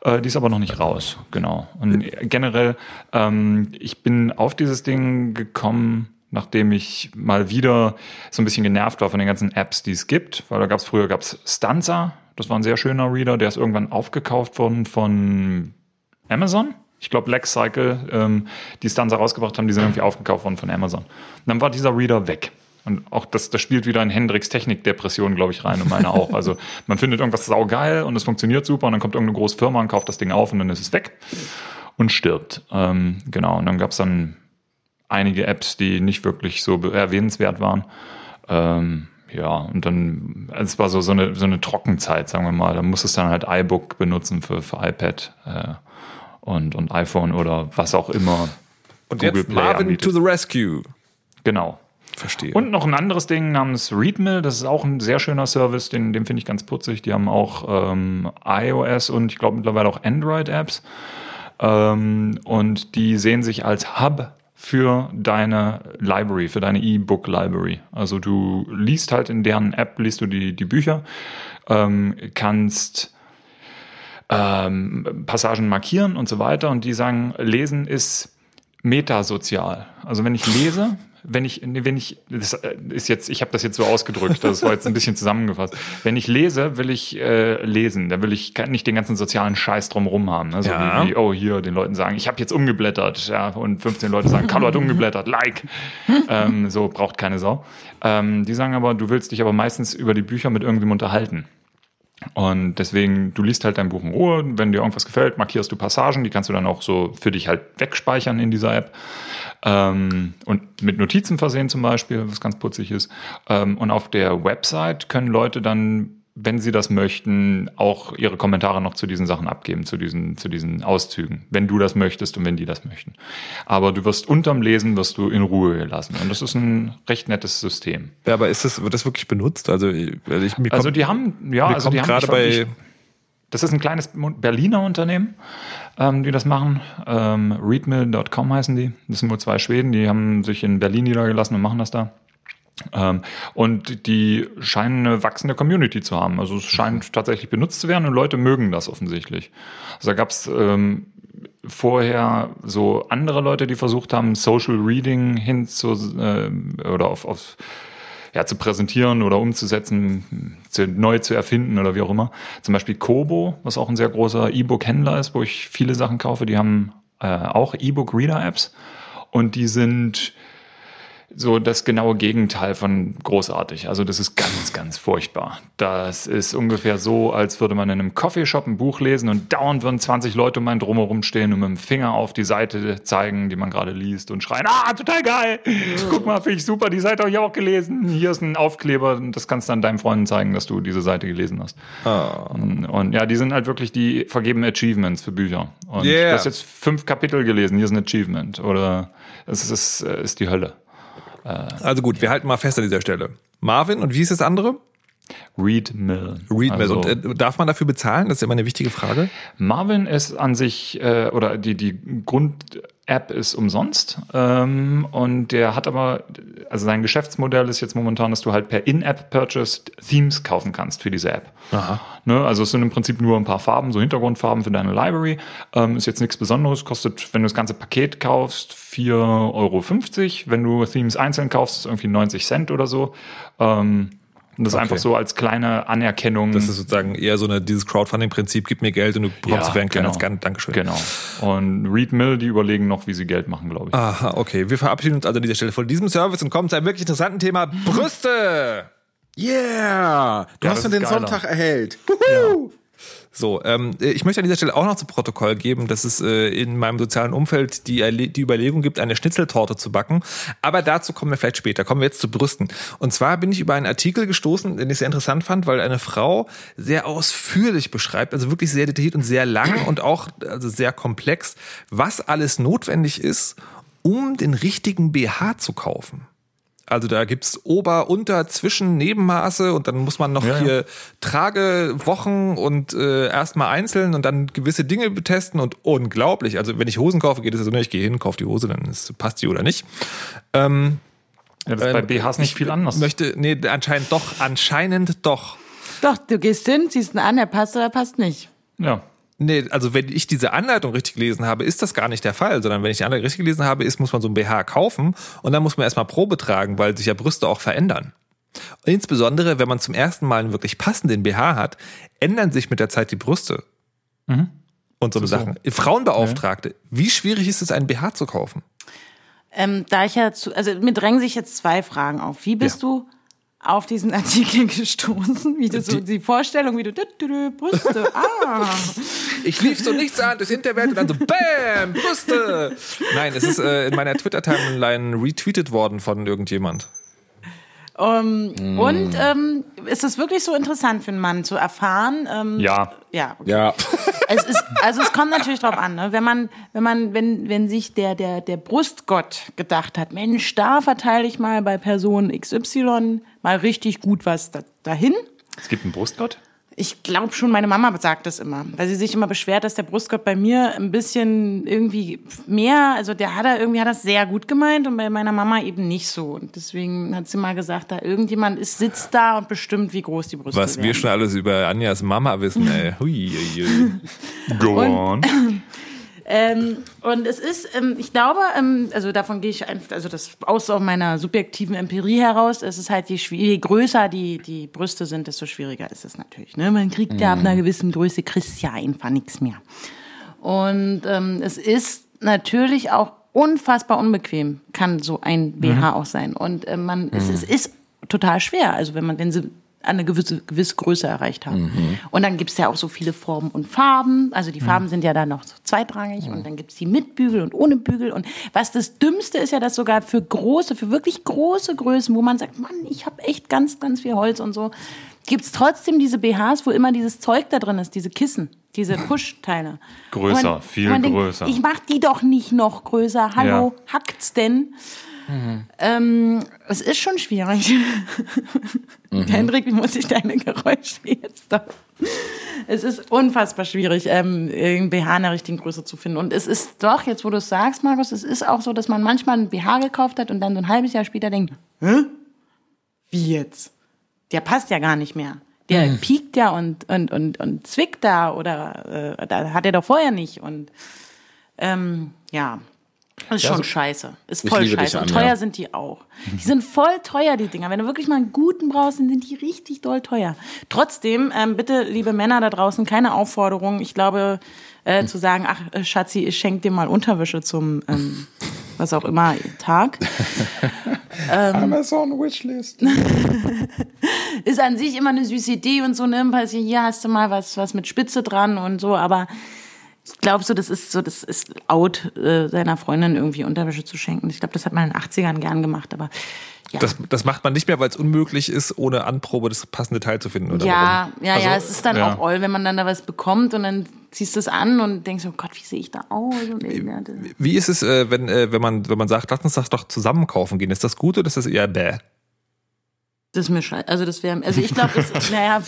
Äh, die ist aber noch nicht raus, genau. Und generell, ähm, ich bin auf dieses Ding gekommen, nachdem ich mal wieder so ein bisschen genervt war von den ganzen Apps, die es gibt. Weil da gab's früher gab's Stanza, das war ein sehr schöner Reader, der ist irgendwann aufgekauft worden von Amazon. Ich glaube, Lexcycle, ähm, die Stanza rausgebracht haben, die sind irgendwie aufgekauft worden von Amazon. Und dann war dieser Reader weg. Und auch das, das spielt wieder in Hendricks Technikdepression, glaube ich, rein und meine auch. Also man findet irgendwas saugeil und es funktioniert super und dann kommt irgendeine große Firma und kauft das Ding auf und dann ist es weg und stirbt. Ähm, genau, und dann gab es dann einige Apps, die nicht wirklich so erwähnenswert waren. Ähm, ja, und dann, es war so, so, eine, so eine Trockenzeit, sagen wir mal. Da muss es dann halt iBook benutzen für, für iPad äh, und, und iPhone oder was auch immer. Und Google jetzt Play Marvin anbietet. to the Rescue. Genau. Verstehe. Und noch ein anderes Ding namens Readmill, das ist auch ein sehr schöner Service, den, den finde ich ganz putzig. Die haben auch ähm, iOS und ich glaube mittlerweile auch Android-Apps. Ähm, und die sehen sich als Hub für deine Library, für deine E-Book-Library. Also du liest halt in deren App, liest du die, die Bücher, ähm, kannst ähm, Passagen markieren und so weiter. Und die sagen, Lesen ist metasozial. Also wenn ich lese, wenn ich, wenn ich, das ist jetzt, ich habe das jetzt so ausgedrückt, das war jetzt ein bisschen zusammengefasst. Wenn ich lese, will ich äh, lesen, da will ich nicht den ganzen sozialen Scheiß drumherum haben. Ne? So Ja. wie, wie, oh, hier den Leuten sagen, ich habe jetzt umgeblättert, ja, und 15 Leute sagen, Carlo hat umgeblättert, like. ähm, so braucht keine Sau. Ähm, die sagen aber, du willst dich aber meistens über die Bücher mit irgendwem unterhalten. Und deswegen, du liest halt dein Buch in Ruhe. Wenn dir irgendwas gefällt, markierst du Passagen, die kannst du dann auch so für dich halt wegspeichern in dieser App. Ähm, und mit Notizen versehen zum Beispiel, was ganz putzig ist. Ähm, und auf der Website können Leute dann wenn sie das möchten, auch ihre Kommentare noch zu diesen Sachen abgeben, zu diesen, zu diesen Auszügen, wenn du das möchtest und wenn die das möchten. Aber du wirst unterm Lesen, wirst du in Ruhe gelassen. Und das ist ein recht nettes System. Ja, aber ist das, wird das wirklich benutzt? Also, also ich, mir Also kommt- die haben, ja, also die haben gerade bei, das ist ein kleines Berliner Unternehmen, ähm, die das machen. Ähm, Readmill.com heißen die. Das sind nur zwei Schweden, die haben sich in Berlin niedergelassen und machen das da. Ähm, und die scheinen eine wachsende Community zu haben. Also es scheint tatsächlich benutzt zu werden und Leute mögen das offensichtlich. Also da gab es ähm, vorher so andere Leute, die versucht haben, Social Reading hin zu äh, oder auf, auf ja, zu präsentieren oder umzusetzen, zu, neu zu erfinden oder wie auch immer. Zum Beispiel Kobo, was auch ein sehr großer E-Book-Händler ist, wo ich viele Sachen kaufe, die haben äh, auch E-Book-Reader-Apps und die sind so das genaue Gegenteil von großartig. Also das ist ganz, ganz furchtbar. Das ist ungefähr so, als würde man in einem Coffeeshop ein Buch lesen und dauernd würden 20 Leute um einen drumherum stehen und mit dem Finger auf die Seite zeigen, die man gerade liest und schreien, ah, total geil! Guck mal, finde ich super, die Seite habe ich auch gelesen. Hier ist ein Aufkleber das kannst du dann deinen Freunden zeigen, dass du diese Seite gelesen hast. Und, und ja, die sind halt wirklich, die vergeben Achievements für Bücher. Und Yeah. du hast jetzt fünf Kapitel gelesen, hier ist ein Achievement. Oder es ist, ist die Hölle. Also gut, wir halten mal fest an dieser Stelle. Marvin und wie ist das andere? Read Mill. Readmill. Also, und äh, darf man dafür bezahlen? Das ist immer eine wichtige Frage. Marvin ist an sich, äh, oder die, die Grund-App ist umsonst. Ähm, und der hat aber, also sein Geschäftsmodell ist jetzt momentan, dass du halt per In-App-Purchase Themes kaufen kannst für diese App. Ne, also es sind im Prinzip nur ein paar Farben, so Hintergrundfarben für deine Library. Ähm, ist jetzt nichts Besonderes, kostet, wenn du das ganze Paket kaufst, 4,50 Euro. Wenn du Themes einzeln kaufst, ist es irgendwie 90 Cent oder so. Ähm, und das ist einfach so als kleine Anerkennung. Das ist sozusagen eher so eine, dieses Crowdfunding-Prinzip, gib mir Geld und du bekommst dafür ein kleines Gan- Dankeschön. Genau. Und Read Mill, die überlegen noch, wie sie Geld machen, glaube ich. Aha, okay. Wir verabschieden uns also an dieser Stelle von diesem Service und kommen zu einem wirklich interessanten Thema. Brüste! Yeah! Du Ja, hast mir den geiler. Sonntag erhellt. Wuhu! So, ähm, ich möchte an dieser Stelle auch noch zu Protokoll geben, dass es äh, in meinem sozialen Umfeld die, die Überlegung gibt, eine Schnitzeltorte zu backen. Aber dazu kommen wir vielleicht später. Kommen wir jetzt zu Brüsten. Und zwar bin ich über einen Artikel gestoßen, den ich sehr interessant fand, weil eine Frau sehr ausführlich beschreibt, also wirklich sehr detailliert und sehr lang und auch also sehr komplex, was alles notwendig ist, um den richtigen BH zu kaufen. Also da gibt's Ober-, Unter-, Zwischen-, Nebenmaße und dann muss man noch Ja, ja. hier Tragewochen und äh, erstmal einzeln und dann gewisse Dinge betesten und unglaublich. Also wenn ich Hosen kaufe, geht es so, ne, ich gehe hin, kaufe die Hose, dann ist, passt die oder nicht. Ja, das ist bei Ähm, BHs nicht viel anders. Möchte, nee, anscheinend doch, anscheinend doch. Doch, du gehst hin, ziehst ihn an, der passt oder passt nicht. ja. Nee, also wenn ich diese Anleitung richtig gelesen habe, ist das gar nicht der Fall, sondern wenn ich die Anleitung richtig gelesen habe, ist, muss man so ein BH kaufen und dann muss man erstmal Probe tragen, weil sich ja Brüste auch verändern. Insbesondere, wenn man zum ersten Mal einen wirklich passenden BH hat, ändern sich mit der Zeit die Brüste. Und so eine Sachen. Frauenbeauftragte, wie schwierig ist es, einen BH zu kaufen? Ähm, da ich ja zu, also mir drängen sich jetzt zwei Fragen auf. Wie bist Ja. du auf diesen Artikel gestoßen? Wie du so die Vorstellung, wie du dü, dü, dü, Brüste, ah. Ich lief so nichts an durchs Internet und dann so BÄM, Brüste. Nein, es ist äh, in meiner Twitter-Timeline retweetet worden von irgendjemand. Um, Und ähm, ist es wirklich so interessant für einen Mann zu erfahren? Ähm, Ja. Ja, okay. Ja. es ist, also es kommt natürlich drauf an, ne? wenn man, wenn man, wenn, wenn sich der, der, der Brustgott gedacht hat, Mensch, da verteile ich mal bei Person XY mal richtig gut was da, dahin. Es gibt einen Brustgott? Ich glaube schon, meine Mama sagt das immer, weil sie sich immer beschwert, dass der Brustgott bei mir ein bisschen irgendwie mehr, also der hat er irgendwie hat das sehr gut gemeint und bei meiner Mama eben nicht so. Und deswegen hat sie mal gesagt, da irgendjemand ist, sitzt da und bestimmt, wie groß die Brüste Was werden. wir schon alles über Anjas Mama wissen, ey. Hui, hui, hui. Go Und- on. Ähm, und es ist, ähm, ich glaube, ähm, also davon gehe ich einfach, also das aus meiner subjektiven Empirie heraus, es ist halt je, je größer die, die Brüste sind, desto schwieriger ist es natürlich. Ne? Man kriegt ja ab einer gewissen Größe, kriegst ja einfach nichts mehr. Und ähm, es ist natürlich auch unfassbar unbequem, kann so ein BH auch sein. Und äh, man, es, es ist total schwer, also wenn man, wenn sie eine gewisse, gewisse Größe erreicht haben. Und dann gibt's ja auch so viele Formen und Farben. Also die Farben sind ja dann noch so zweitrangig und dann gibt's die mit Bügel und ohne Bügel. Und was das Dümmste ist ja, dass sogar für große, für wirklich große Größen, wo man sagt, Mann, ich habe echt ganz, ganz viel Holz und so, gibt es trotzdem diese BHs, wo immer dieses Zeug da drin ist, diese Kissen, diese Push-Teile. Größer, Und viel man denkt, größer. Ich mach die doch nicht noch größer. Hallo, Ja. hackt's denn? Ähm, es ist schon schwierig. Hendrik, wie muss ich deine Geräusche jetzt da? Es ist unfassbar schwierig, ähm, einen BH in der richtigen Größe zu finden. Und es ist doch, jetzt wo du es sagst, Markus, es ist auch so, dass man manchmal einen BH gekauft hat und dann so ein halbes Jahr später denkt, hä? Wie jetzt? Der passt ja gar nicht mehr. Der piekt ja und, und, und, und zwickt da oder äh, da hat er doch vorher nicht. Und ähm, ja, ist schon so- scheiße. Ist voll scheiße. Und Anja. teuer sind die auch. Die sind voll teuer, die Dinger. Wenn du wirklich mal einen guten brauchst, dann sind die richtig doll teuer. Trotzdem, ähm, bitte, liebe Männer da draußen, keine Aufforderung. Ich glaube, äh, zu sagen, ach, äh, Schatzi, ich schenke dir mal Unterwäsche zum, ähm, was auch immer, Tag. Amazon Wishlist. ist an sich immer eine süße Idee und so, ne? Weil hier hast du mal was, was mit Spitze dran und so, aber ich glaube so, das ist so, das ist out, äh, seiner Freundin irgendwie Unterwäsche zu schenken. Ich glaube, das hat man in den 80ern gern gemacht, aber ja. Das, das macht man nicht mehr, weil es unmöglich ist, ohne Anprobe das passende Teil zu finden. Oder ja, warum? ja, Also, ja, es ist dann ja. auch all, wenn man dann da was bekommt und dann ziehst du es an und denkst, oh Gott, wie sehe ich da aus? Wie ist es, äh, wenn, äh, wenn, man, wenn man sagt, lass uns das doch zusammen kaufen gehen? Ist das gut oder ist das eher bäh? Das ist mir scheiße. Also das wäre, also ich glaube, das, naja,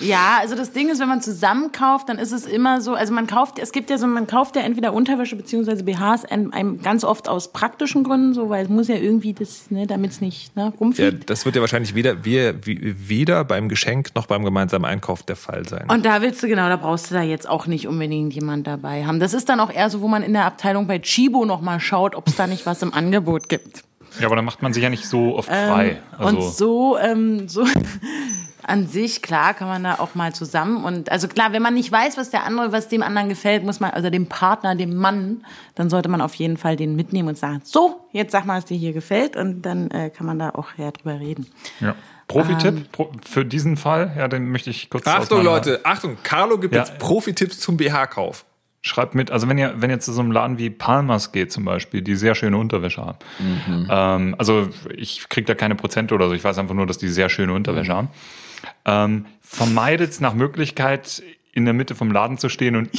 ja, also das Ding ist, wenn man zusammen kauft, dann ist es immer so, also man kauft, es gibt ja so, man kauft ja entweder Unterwäsche beziehungsweise BHs einem, ganz oft aus praktischen Gründen, so, weil es muss ja irgendwie das, ne, damit es nicht ne, Ja, rumfliegt. das wird ja wahrscheinlich weder, wir- weder beim Geschenk noch beim gemeinsamen Einkauf der Fall sein. Und da willst du genau, da brauchst du da jetzt auch nicht unbedingt jemand dabei haben. Das ist dann auch eher so, wo man in der Abteilung bei Chibo noch mal schaut, ob es da nicht was im Angebot gibt. Ja, aber da macht man sich ja nicht so oft frei. Also, Und so, ähm, so an sich, klar, kann man da auch mal zusammen. Und also klar, wenn man nicht weiß, was der andere, was dem anderen gefällt, muss man, also dem Partner, dem Mann, dann sollte man auf jeden Fall den mitnehmen und sagen, so, jetzt sag mal, was dir hier gefällt. Und dann äh, kann man da auch ja, drüber reden. ja. Profi-Tipp Ähm. pro, für diesen Fall, ja, den möchte ich kurz Achtung, Leute, Achtung, Carlo gibt Ja. jetzt Profi-Tipps zum BH-Kauf. Schreibt mit, also wenn ihr, wenn ihr zu so einem Laden wie Palmas geht zum Beispiel, die sehr schöne Unterwäsche haben. Ähm, also ich krieg da keine Prozente oder so, ich weiß einfach nur, dass die sehr schöne Unterwäsche haben. Ähm, vermeidet es nach Möglichkeit, in der Mitte vom Laden zu stehen und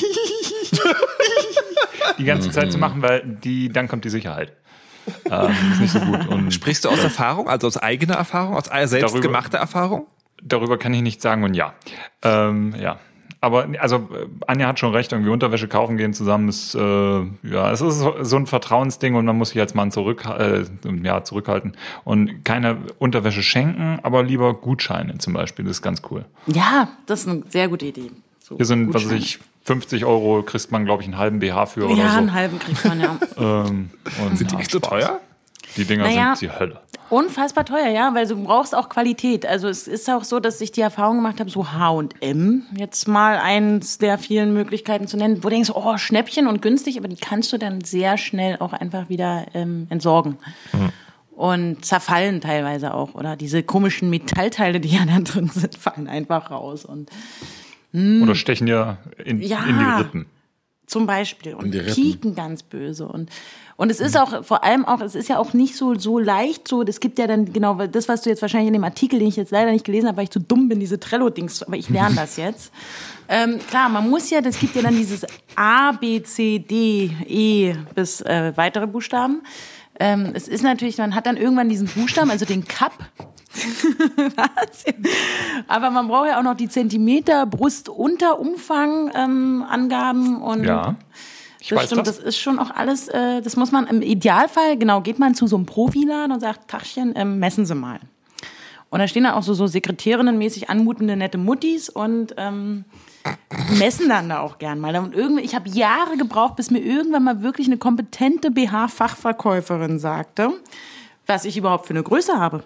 die ganze Zeit zu machen, weil die, dann kommt die Sicherheit. Ähm, ist nicht so gut. Und Sprichst du aus Erfahrung, also aus eigener Erfahrung, aus selbstgemachter Erfahrung? Darüber kann ich nichts sagen und ja. Ähm, ja. Aber also Anja hat schon recht, irgendwie Unterwäsche kaufen gehen zusammen ist äh, ja, es ist so ein Vertrauensding und man muss sich als Mann zurück äh, ja, zurückhalten und keine Unterwäsche schenken, aber lieber Gutscheine zum Beispiel, das ist ganz cool. Ja, das ist eine sehr gute Idee. So, Hier sind, was weiß Gutscheine. ich, 50 Euro kriegt man, glaube ich, einen halben BH für oder Ja, so. einen halben kriegt man ja. Ähm, und Sind die ja, echt so Spaß. teuer? Die Dinger Naja. sind die Hölle. Unfassbar teuer, ja, weil du brauchst auch Qualität. Also es ist auch so, dass ich die Erfahrung gemacht habe, so H&M, jetzt mal eins der vielen Möglichkeiten zu nennen, wo du denkst, oh, Schnäppchen und günstig, aber die kannst du dann sehr schnell auch einfach wieder ähm, entsorgen. Und zerfallen teilweise auch. Oder diese komischen Metallteile, die ja da drin sind, fallen einfach raus. Und Oder stechen ja in, Ja. in die Rippen. Zum Beispiel und die Rippen. pieken ganz böse. Und und es ist auch vor allem auch es ist ja auch nicht so so leicht so es gibt ja dann genau das was du jetzt wahrscheinlich in dem Artikel den ich jetzt leider nicht gelesen habe weil ich zu dumm bin diese Trello Dings aber ich lerne das jetzt. Ähm, klar man muss ja das gibt ja dann dieses A B C D E bis äh, weitere Buchstaben. Ähm, es ist natürlich man hat dann irgendwann diesen Buchstaben also den Cup was? Aber man braucht ja auch noch die Zentimeter Brustunterumfang ähm, und Ja. Ich das weiß stimmt, das. das ist schon auch alles, äh, das muss man im Idealfall, genau, geht man zu so einem Profiladen und sagt, Tachchen, ähm, messen Sie mal. Und da stehen dann auch so, so sekretärinnenmäßig anmutende nette Muttis und ähm, messen dann da auch gern mal. Und irgendwie, ich habe Jahre gebraucht, bis mir irgendwann mal wirklich eine kompetente BH-Fachverkäuferin sagte, was ich überhaupt für eine Größe habe.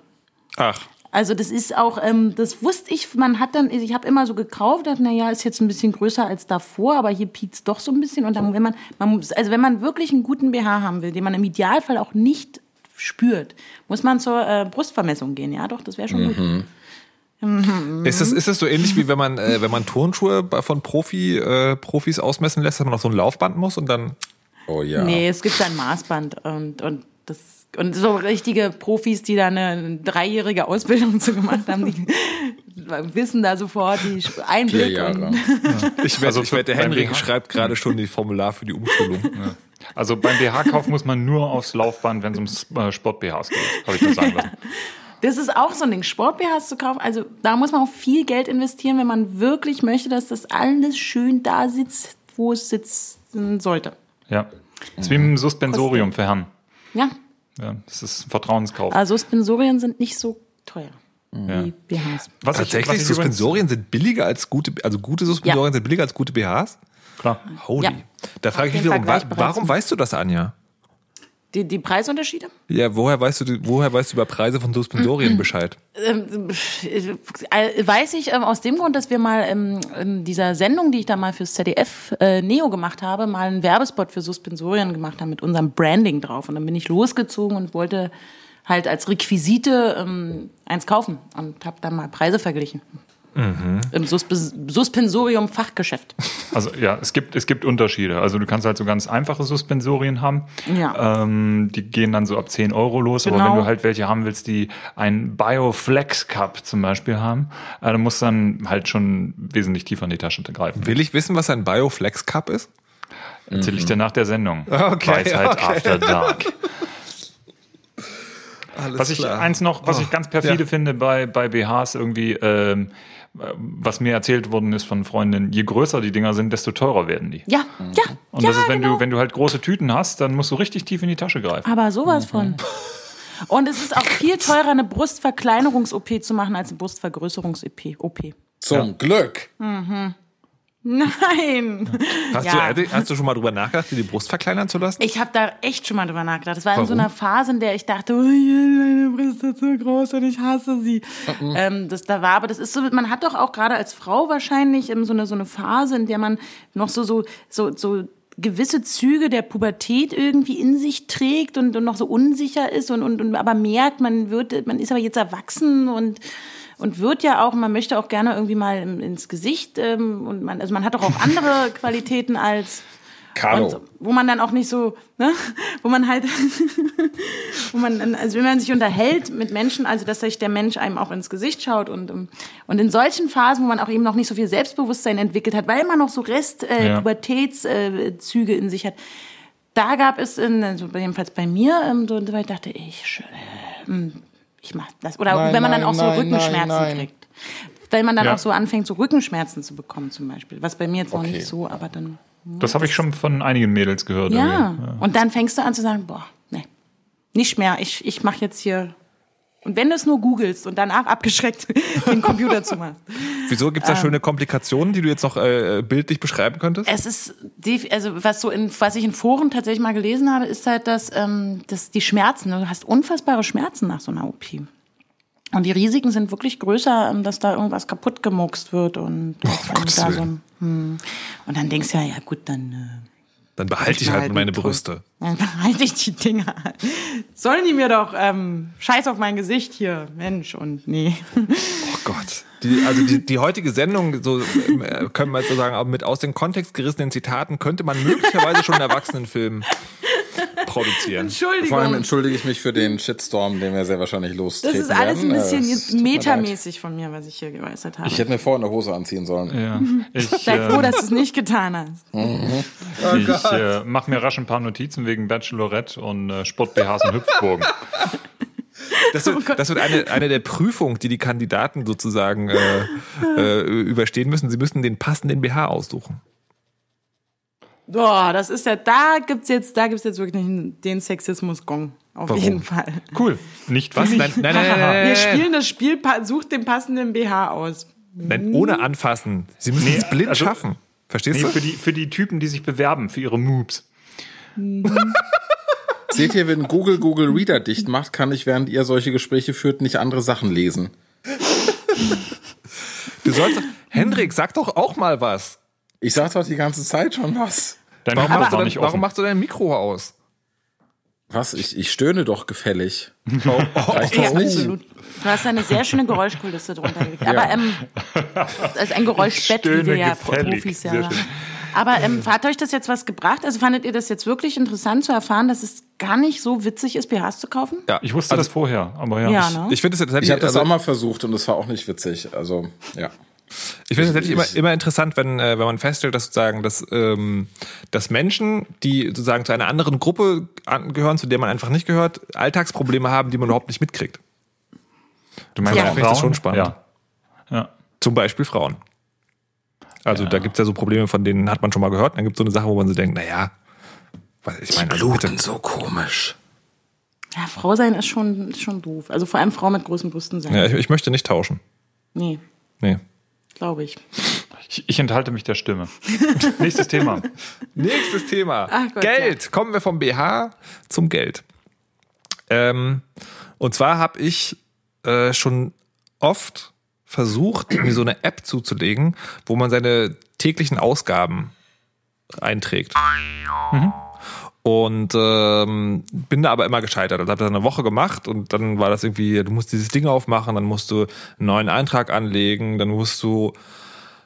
Ach, Also das ist auch, ähm, das wusste ich, man hat dann, ich habe immer so gekauft, dachte, naja, ist jetzt ein bisschen größer als davor, aber hier piekt doch so ein bisschen. Und dann, wenn man, man muss, also wenn man wirklich einen guten BH haben will, den man im Idealfall auch nicht spürt, muss man zur äh, Brustvermessung gehen. Ja, doch, das wäre schon gut. Ist das, ist das so ähnlich wie wenn man, äh, wenn man Turnschuhe von Profi, äh, Profis ausmessen lässt, dass man auf so ein Laufband muss und dann. Oh ja. Nee, es gibt ein Maßband und, und das und so richtige Profis, die da eine dreijährige Ausbildung zu gemacht haben, die wissen da sofort die Vier Einblick. Jahre. Und, Ich wette, Also ich wette, Henrik BH. schreibt gerade schon die Formular für die Umschulung. Also beim BH-Kauf muss man nur aufs Laufband, wenn es um äh, Sport-BHs geht, habe ich mir sagen lassen. das ist auch so ein Ding, Sport-BHs zu kaufen. Also da muss man auch viel Geld investieren, wenn man wirklich möchte, dass das alles schön da sitzt, wo es sitzen sollte. Ja. Das ist wie ein Suspensorium für Herren. Ja, Ja, das ist ein Vertrauenskauf. also Suspensorien sind nicht so teuer Ja. wie BHs. Was ich- Tatsächlich, was ich übrigens- Suspensorien sind billiger als gute, also gute Suspensorien sind billiger als gute BHs? Klar. Holy. Ja. Da frage ich mich wiederum, warum weißt du das, Anja? Die, die Preisunterschiede? Ja, woher weißt du, woher weißt du über Preise von Suspensorien Bescheid? Ähm, äh, weiß ich ähm, aus dem Grund, dass wir mal ähm, in dieser Sendung, die ich da mal fürs ZDF äh, Neo gemacht habe, mal einen Werbespot für Suspensorien gemacht haben mit unserem Branding drauf. Und dann bin ich losgezogen und wollte halt als Requisite eins kaufen und habe dann mal Preise verglichen. Im Suspe Suspensorium Fachgeschäft. Also ja, es gibt, es gibt Unterschiede. Also du kannst halt so ganz einfache Suspensorien haben. Ja. Ähm, die gehen dann so ab 10 Euro los. Aber Genau. wenn du halt welche haben willst, die einen Bioflex Cup zum Beispiel haben, äh, dann musst du dann halt schon wesentlich tiefer in die Tasche greifen. Will ich wissen, was ein Bioflex Cup ist? Erzähl ich dir nach der Sendung. Okay, Weisheit okay. After Dark. Alles Was ich eins noch, was ich ganz perfide ja. finde bei, bei BHs irgendwie, ähm, was mir erzählt worden ist von Freundinnen, je größer die Dinger sind, desto teurer werden die. Ja, ja. Und ja, das ist, wenn genau. du, wenn du halt große Tüten hast, dann musst du richtig tief in die Tasche greifen. Aber sowas von. Und es ist auch viel teurer, eine Brustverkleinerungs-OP zu machen als eine Brustvergrößerungs-OP. Zum Glück. Nein! Hast, Ja. du, hast du schon mal drüber nachgedacht, dir die Brust verkleinern zu lassen? Ich habe da echt schon mal drüber nachgedacht. Das war in so Warum? einer Phase, in der ich dachte, oh, meine Brust ist so groß und ich hasse sie. Ähm, das da war, aber das ist so, man hat doch auch gerade als Frau wahrscheinlich ähm, so eine so eine Phase, in der man noch so so so so gewisse Züge der Pubertät irgendwie in sich trägt und, und noch so unsicher ist und, und, und aber merkt, man wird, man ist aber jetzt erwachsen und und wird ja auch, man möchte auch gerne irgendwie mal ins Gesicht ähm, und man, also man hat doch auch andere Qualitäten als Carlo. und wo man dann auch nicht so, ne, wo man halt, wo man, also wenn man sich unterhält mit Menschen, also dass sich der Mensch einem auch ins Gesicht schaut und ähm, und in solchen Phasen, wo man auch eben noch nicht so viel Selbstbewusstsein entwickelt hat, weil man noch so Rest äh, Ja. Pubertätszüge äh, in sich hat, da gab es, in, also jedenfalls bei mir, ähm, so, ich dachte, ich, äh, hm, ich mach das. Oder Nein, wenn man dann nein, auch so nein, Rückenschmerzen nein, nein. kriegt. Wenn man dann Ja. auch so anfängt, so Rückenschmerzen zu bekommen zum Beispiel. Was bei mir jetzt noch Okay. nicht so, aber dann. Das habe ich schon von einigen Mädels gehört. Ja. irgendwie. Und dann fängst du an zu sagen, boah, nee, nicht mehr. Ich, ich mache jetzt hier. Und wenn du es nur googelst und danach abgeschreckt den Computer zu machen. Wieso gibt es Ähm. da schöne Komplikationen, die du jetzt noch äh, bildlich beschreiben könntest? Es ist, also was so in, was ich in Foren tatsächlich mal gelesen habe, ist halt, dass, ähm, dass die Schmerzen, du hast unfassbare Schmerzen nach so einer OP. Und die Risiken sind wirklich größer, ähm, dass da irgendwas kaputt gemuckst wird und, und Gottes da so, Willen. hm. und dann denkst du ja, ja gut, dann äh, Dann behalte ich halt meine Brüste. Dann behalte ich die Dinger. Sollen die mir doch ähm, Scheiß auf mein Gesicht hier, Mensch und nee. Oh Gott. Die, also die, die heutige Sendung, so äh, können wir jetzt so sagen, aber mit aus dem Kontext gerissenen Zitaten könnte man möglicherweise schon einen Erwachsenenfilm produzieren. Entschuldigung. Vor allem entschuldige ich mich für den Shitstorm, den wir sehr wahrscheinlich das lostreten ist alles ein bisschen jetzt metamäßig von mir, was ich hier geäußert habe. Ich hätte mir vorher eine Hose anziehen sollen. Ja. Ich, Sei froh, äh, dass du es nicht getan hast. ich äh, mache mir rasch ein paar Notizen wegen Bachelorette und äh, Sport-BHs und Hüpfburgen. Das wird, das wird eine, eine der Prüfungen, die die Kandidaten sozusagen äh, äh, überstehen müssen. Sie müssen den passenden BH aussuchen. Boah, das ist ja, da gibt's jetzt, da gibt's jetzt wirklich den Sexismus-Gong. Auf Warum? jeden Fall. Cool. Nicht Was? Nein, nein, nein, nein, nein, Wir spielen das Spiel, sucht den passenden BH aus. nein, ohne anfassen. Sie müssen Nee, es blind also- schaffen. Verstehst Nee, du? für die, für die Typen, die sich bewerben, für ihre Moves. Seht ihr, wenn Google Google Reader dicht macht, kann ich, während ihr solche Gespräche führt, nicht andere Sachen lesen. Du sollst doch, Hendrik, sag doch auch mal was. Ich sag doch die ganze Zeit schon was. Dein Warum, machst du, denn, warum machst du dein Mikro aus? Was? Ich, ich stöhne doch gefällig. Oh, Reicht Ja, das nicht? absolut. Du hast eine sehr schöne Geräuschkulisse drunter gelegt. Aber ähm, das ist ein Geräuschbett, wie wir ja gefällig. Profis ja. Aber ähm, hat euch das jetzt was gebracht? Also fandet ihr das jetzt wirklich interessant zu erfahren, dass es gar nicht so witzig ist, BHs zu kaufen? Ja, Ich wusste das vorher, aber ja. Ja, ne? Ich finde es tatsächlich, Ich habe das also, auch mal versucht und das war auch nicht witzig. Also, ja. Ich finde es tatsächlich immer, immer interessant, wenn, äh, wenn man feststellt, dass sozusagen, dass, ähm, dass Menschen, die sozusagen zu einer anderen Gruppe angehören, zu der man einfach nicht gehört, Alltagsprobleme haben, die man überhaupt nicht mitkriegt. Du meinst Ja. auch Finde ich das Frauen? schon spannend. Ja. ja. Zum Beispiel Frauen. Also da gibt's ja so Probleme, von denen hat man schon mal gehört. Dann gibt's so eine Sache, wo man so denkt, naja, was ich meine, also bitte. so komisch. Ja, Frau sein ist schon, ist schon doof. Also vor allem Frau mit großen Brüsten sein. Ja, ich, ich möchte nicht tauschen. Nee, Nee. Glaube ich. Ich, ich enthalte mich der Stimme. Nächstes Thema. Nächstes Thema. Ach Gott, Geld. Kommen wir vom BH zum Geld. Ähm, und zwar habe ich äh, schon oft versucht, mir so eine App zuzulegen, wo man seine täglichen Ausgaben einträgt. Und ähm, bin da aber immer gescheitert. Also habe das eine Woche gemacht und dann war das irgendwie, du musst dieses Ding aufmachen, dann musst du einen neuen Eintrag anlegen, dann musst du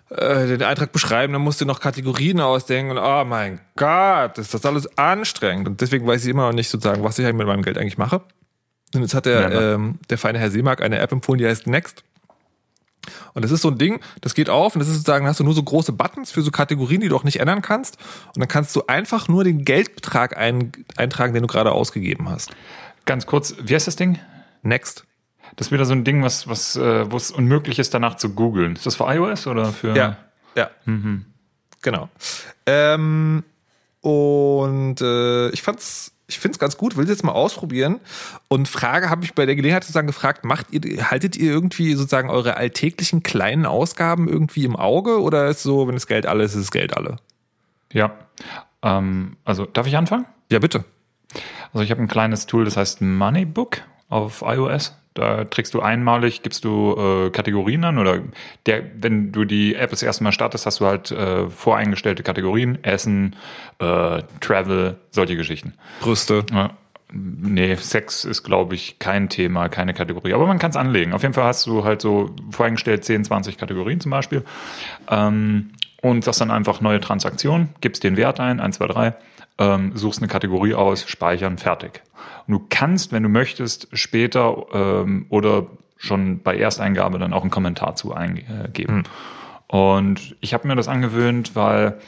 äh, den Eintrag beschreiben, dann musst du noch Kategorien ausdenken und oh mein Gott, ist das alles anstrengend. Und deswegen weiß ich immer noch nicht sozusagen, was ich eigentlich mit meinem Geld eigentlich mache. Und jetzt hat der, Ja, ähm, der feine Herr Seemark eine App empfohlen, die heißt Next. Und das ist so ein Ding, das geht auf und das ist sozusagen, hast du nur so große Buttons für so Kategorien, die du auch nicht ändern kannst. Und dann kannst du einfach nur den Geldbetrag ein, eintragen, den du gerade ausgegeben hast. Ganz kurz, wie heißt das Ding? Next. Das ist wieder so ein Ding, was, was, äh, wo es unmöglich ist, danach zu googeln. Ist das für iOS oder für? Ja, ja. Genau. Ähm, und äh, ich fand's, ich find's ganz gut, will es jetzt mal ausprobieren. Und Frage habe ich bei der Gelegenheit sozusagen gefragt, macht ihr, haltet ihr irgendwie sozusagen eure alltäglichen kleinen Ausgaben irgendwie im Auge oder ist so, wenn das Geld alle ist, ist das Geld alle? Ja. Ähm, also, darf ich anfangen? Ja, bitte. Also ich habe ein kleines Tool, das heißt Moneybook auf iOS. Da trägst du einmalig, gibst du äh, Kategorien an oder der, wenn du die App das erste Mal startest, hast du halt äh, voreingestellte Kategorien, Essen, äh, Travel, solche Geschichten. Brüste. Ja. Nee, Sex ist, glaube ich, kein Thema, keine Kategorie. Aber man kann es anlegen. Auf jeden Fall hast du halt so voreingestellt 10, 20 Kategorien zum Beispiel. Ähm, und sagst dann einfach neue Transaktion, gibst den Wert ein, 1, 2, 3, ähm, suchst eine Kategorie aus, speichern, fertig. Und du kannst, wenn du möchtest, später ähm, oder schon bei Ersteingabe dann auch einen Kommentar zu eingeben. Und ich habe mir das angewöhnt, weil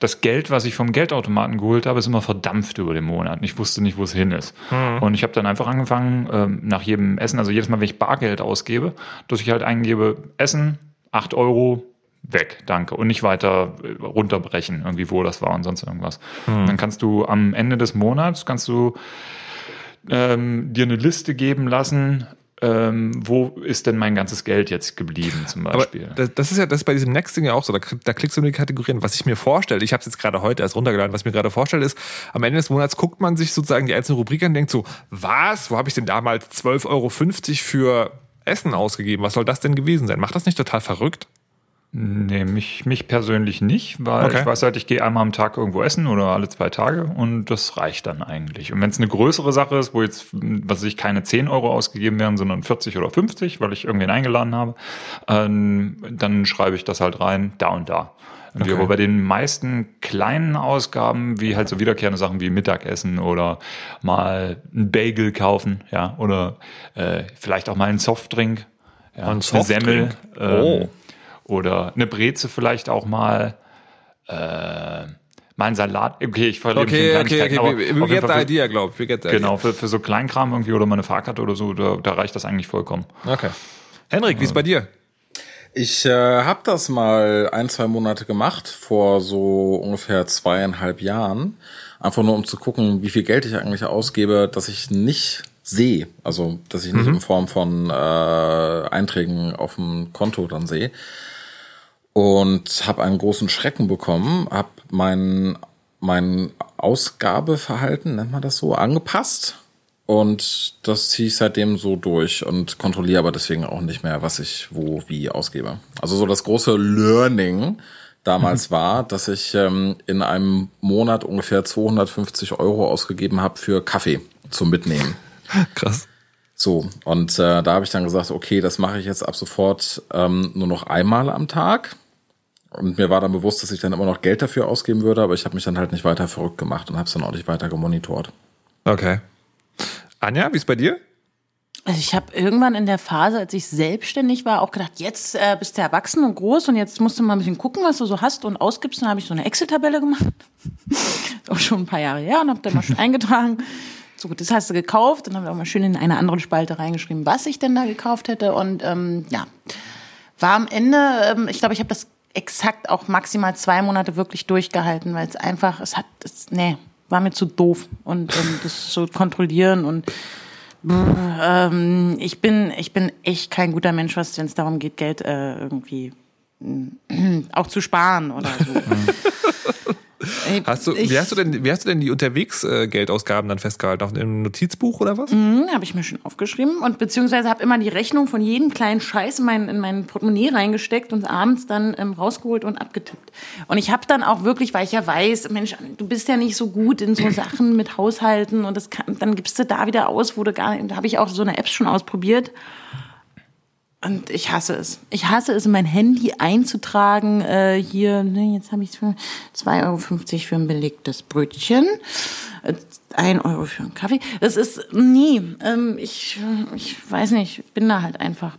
das Geld, was ich vom Geldautomaten geholt habe, ist immer verdampft über den Monat. Ich wusste nicht, wo es hin ist. Und ich habe dann einfach angefangen, ähm, nach jedem Essen, also jedes Mal, wenn ich Bargeld ausgebe, dass ich halt eingebe, Essen, 8 Euro, weg, danke. Und nicht weiter äh, runterbrechen, irgendwie, wo das war und sonst irgendwas. Und Dann kannst du am Ende des Monats, kannst du ähm, dir eine Liste geben lassen, ähm, wo ist denn mein ganzes Geld jetzt geblieben, zum Aber Beispiel. das, das ist ja das ist bei diesem Next-Ding ja auch so. Da, da klickst du in die Kategorien. Was ich mir vorstelle, ich habe es jetzt gerade heute erst runtergeladen, was ich mir gerade vorstelle, ist, am Ende des Monats guckt man sich sozusagen die einzelnen Rubriken an und denkt so, was? Wo habe ich denn damals 12,50 Euro für Essen ausgegeben? Was soll das denn gewesen sein? Macht das nicht total verrückt? Nee, mich, mich persönlich nicht, weil Okay. ich weiß halt, ich gehe einmal am Tag irgendwo essen oder alle zwei Tage und das reicht dann eigentlich. Und wenn es eine größere Sache ist, wo jetzt, was weiß ich, keine 10 Euro ausgegeben werden, sondern 40 oder 50, weil ich irgendwen eingeladen habe, ähm, dann schreibe ich das halt rein, da und da. Okay. Aber bei den meisten kleinen Ausgaben, wie halt so wiederkehrende Sachen wie Mittagessen oder mal ein Bagel kaufen, ja, oder äh, vielleicht auch mal einen Softdrink, ja, Ein eine Softdrink? Semmel, ähm, Oh. Oder eine Breze vielleicht auch mal, äh, mal ein Salat. Okay, ich verliere mich in Okay, okay, okay. aber We, get the für- idea, glaube ich. We get the Genau, für, für so Kleinkram irgendwie oder mal eine Fahrkarte oder so, da, da reicht das eigentlich vollkommen. Okay. Henrik, wie ist bei dir? Ich äh, habe das mal ein, zwei Monate gemacht, vor so ungefähr zweieinhalb Jahren. Einfach nur, um zu gucken, wie viel Geld ich eigentlich ausgebe, dass ich nicht sehe. Also, dass ich nicht in Form von äh, Einträgen auf dem Konto dann sehe. Und habe einen großen Schrecken bekommen, habe mein, mein Ausgabeverhalten, nennt man das so, angepasst. Und das ziehe ich seitdem so durch und kontrolliere aber deswegen auch nicht mehr, was ich wo wie ausgebe. Also so das große Learning damals war, dass ich ähm, in einem Monat ungefähr 250 Euro ausgegeben habe für Kaffee zum Mitnehmen. Krass. So, und äh, da habe ich dann gesagt, okay, das mache ich jetzt ab sofort ähm, nur noch einmal am Tag. Und mir war dann bewusst, dass ich dann immer noch Geld dafür ausgeben würde, aber ich habe mich dann halt nicht weiter verrückt gemacht und habe es dann auch nicht weiter gemonitort. Okay. Anja, wie ist bei dir? Also ich habe irgendwann in der Phase, als ich selbstständig war, auch gedacht, jetzt äh, bist du erwachsen und groß und jetzt musst du mal ein bisschen gucken, was du so hast und ausgibst. Dann habe ich so eine Excel-Tabelle gemacht. auch schon ein paar Jahre her und habe dann mal schon eingetragen. So gut, das hast du gekauft und habe auch mal schön in eine andere Spalte reingeschrieben, was ich denn da gekauft hätte. Und ähm, ja, war am Ende, ähm, ich glaube, ich habe das exakt auch maximal zwei Monate wirklich durchgehalten, weil es einfach, es hat, es, nee, war mir zu doof und ähm, das zu kontrollieren und ähm, ich bin, ich bin echt kein guter Mensch, was wenn es darum geht, Geld äh, irgendwie äh, auch zu sparen oder so. Hast du, wie, hast du denn, wie hast du denn die Unterwegs-Geldausgaben dann festgehalten? Auf einem Notizbuch oder was? Mhm, habe ich mir schon aufgeschrieben und beziehungsweise habe immer die Rechnung von jedem kleinen Scheiß in mein, in mein Portemonnaie reingesteckt und abends dann ähm, rausgeholt und abgetippt. Und ich habe dann auch wirklich, weil ich ja weiß, Mensch, du bist ja nicht so gut in so Sachen mit Haushalten und das kann, dann gibst du da wieder aus, wo du gar nicht, da habe ich auch so eine App schon ausprobiert. Und ich hasse es. Ich hasse es, in mein Handy einzutragen, äh, hier, ne, jetzt habe ich 2,50 Euro für ein belegtes Brötchen, äh, 1 Euro für einen Kaffee. Das ist nie. Ähm, ich, ich weiß nicht, bin da halt einfach.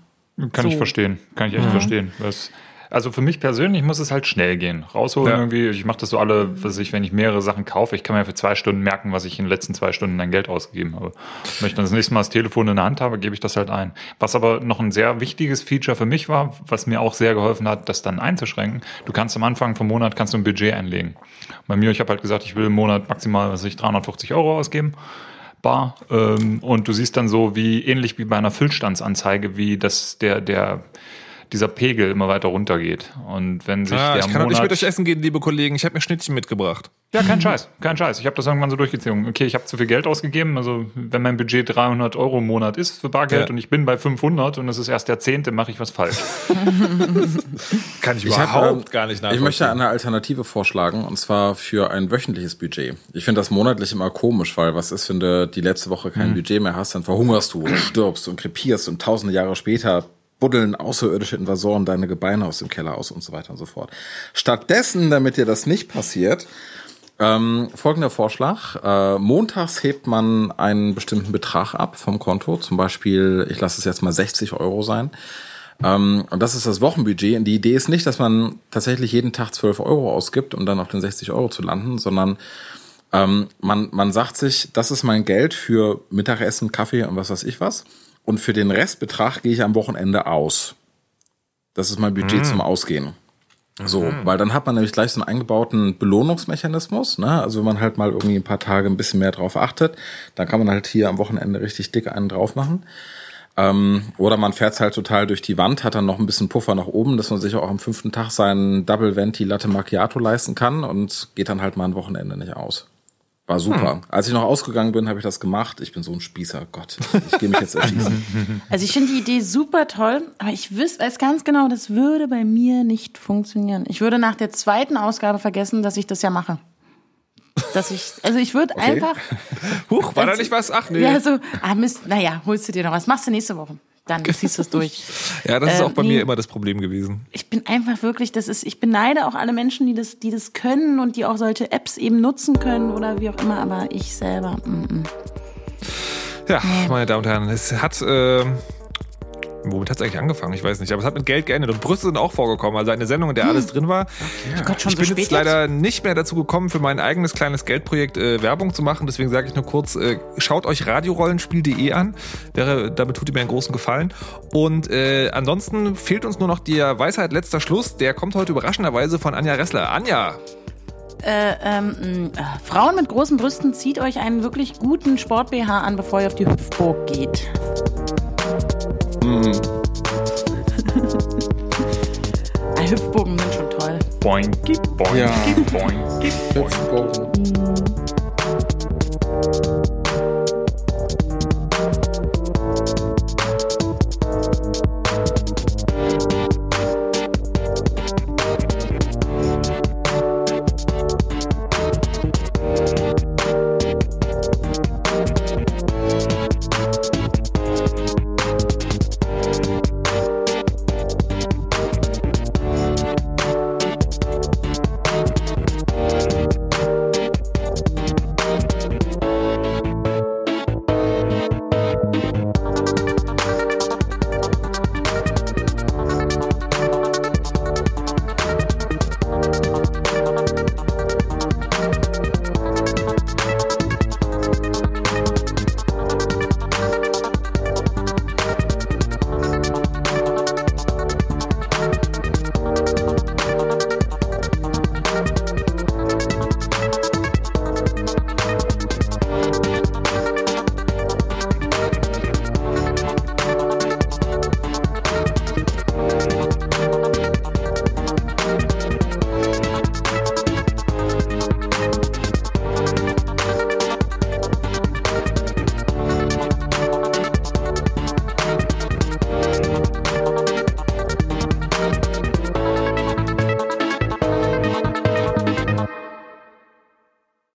Kann so. ich verstehen. Kann ich echt ja. verstehen. Das, also für mich persönlich muss es halt schnell gehen. Rausholen ja. irgendwie. Ich mache das so alle, was ich, wenn ich mehrere Sachen kaufe, ich kann mir für zwei Stunden merken, was ich in den letzten zwei Stunden an Geld ausgegeben habe. Wenn ich dann das nächste Mal das Telefon in der Hand habe, gebe ich das halt ein. Was aber noch ein sehr wichtiges Feature für mich war, was mir auch sehr geholfen hat, das dann einzuschränken. Du kannst am Anfang vom Monat kannst du ein Budget einlegen. Bei mir, ich habe halt gesagt, ich will im Monat maximal, was ich 350 Euro ausgeben. Bar. Ähm, und du siehst dann so, wie ähnlich wie bei einer Füllstandsanzeige, wie das der, der dieser Pegel immer weiter runtergeht. Und wenn sich ah, der ich kann Monat nicht mit euch essen gehen, liebe Kollegen. Ich habe mir Schnittchen mitgebracht. Ja, kein Scheiß, kein Scheiß. Ich habe das irgendwann so durchgezogen. Okay, ich habe zu viel Geld ausgegeben. Also wenn mein Budget 300 Euro im Monat ist für Bargeld ja. und ich bin bei 500 und es ist erst der Zehnte, mache ich was falsch. Kann ich, ich überhaupt hab, ähm, gar nicht nachvollziehen. Ich möchte eine Alternative vorschlagen und zwar für ein wöchentliches Budget. Ich finde das monatlich immer komisch, weil was ist, wenn du die letzte Woche kein mhm. Budget mehr hast, dann verhungerst du und stirbst und krepierst und tausende Jahre später buddeln außerirdische Invasoren deine Gebeine aus dem Keller aus und so weiter und so fort. Stattdessen, damit dir das nicht passiert, ähm, folgender Vorschlag. Äh, montags hebt man einen bestimmten Betrag ab vom Konto. Zum Beispiel, ich lasse es jetzt mal 60 Euro sein. Ähm, und das ist das Wochenbudget. Und die Idee ist nicht, dass man tatsächlich jeden Tag 12 Euro ausgibt, um dann auf den 60 Euro zu landen, sondern ähm, man, man sagt sich, das ist mein Geld für Mittagessen, Kaffee und was weiß ich was. Und für den Restbetrag gehe ich am Wochenende aus. Das ist mein Budget mhm. zum Ausgehen. So, mhm. weil dann hat man nämlich gleich so einen eingebauten Belohnungsmechanismus. Ne? Also wenn man halt mal irgendwie ein paar Tage ein bisschen mehr drauf achtet, dann kann man halt hier am Wochenende richtig dick einen drauf machen. Ähm, oder man fährt halt total durch die Wand, hat dann noch ein bisschen Puffer nach oben, dass man sich auch am fünften Tag seinen Double Venti Latte Macchiato leisten kann und geht dann halt mal ein Wochenende nicht aus. War super. Hm. Als ich noch ausgegangen bin, habe ich das gemacht. Ich bin so ein Spießer. Gott, ich gehe mich jetzt erschießen. Also ich finde die Idee super toll, aber ich weiß ganz genau, das würde bei mir nicht funktionieren. Ich würde nach der zweiten Ausgabe vergessen, dass ich das ja mache. Dass ich, also ich würde okay. einfach. Huch, war da nicht was? Ach nee. Ja, so, ah Mist, naja, holst du dir noch was. Machst du nächste Woche dann ziehst du es durch. ja, das ist auch bei ähm, mir immer das Problem gewesen. Ich bin einfach wirklich, das ist, ich beneide auch alle Menschen, die das, die das können und die auch solche Apps eben nutzen können oder wie auch immer, aber ich selber. Mm -mm. Ja, meine Damen und Herren, es hat äh, Womit hat es eigentlich angefangen? Ich weiß nicht. Aber es hat mit Geld geendet. Und Brüste sind auch vorgekommen. Also eine Sendung, in der hm. alles drin war. Okay. Gott, schon ich bin so jetzt leider nicht mehr dazu gekommen, für mein eigenes kleines Geldprojekt äh, Werbung zu machen. Deswegen sage ich nur kurz, äh, schaut euch radiorollenspiel.de an. Wäre, damit tut ihr mir einen großen Gefallen. Und äh, ansonsten fehlt uns nur noch der Weisheit letzter Schluss. Der kommt heute überraschenderweise von Anja Ressler. Anja! Äh, ähm, äh, Frauen mit großen Brüsten, zieht euch einen wirklich guten Sport-BH an, bevor ihr auf die Hüpfburg geht. Hüpfbogen sind schon toll. Boinki, boinki, ja. boinki, boinki. Hüpfbogen.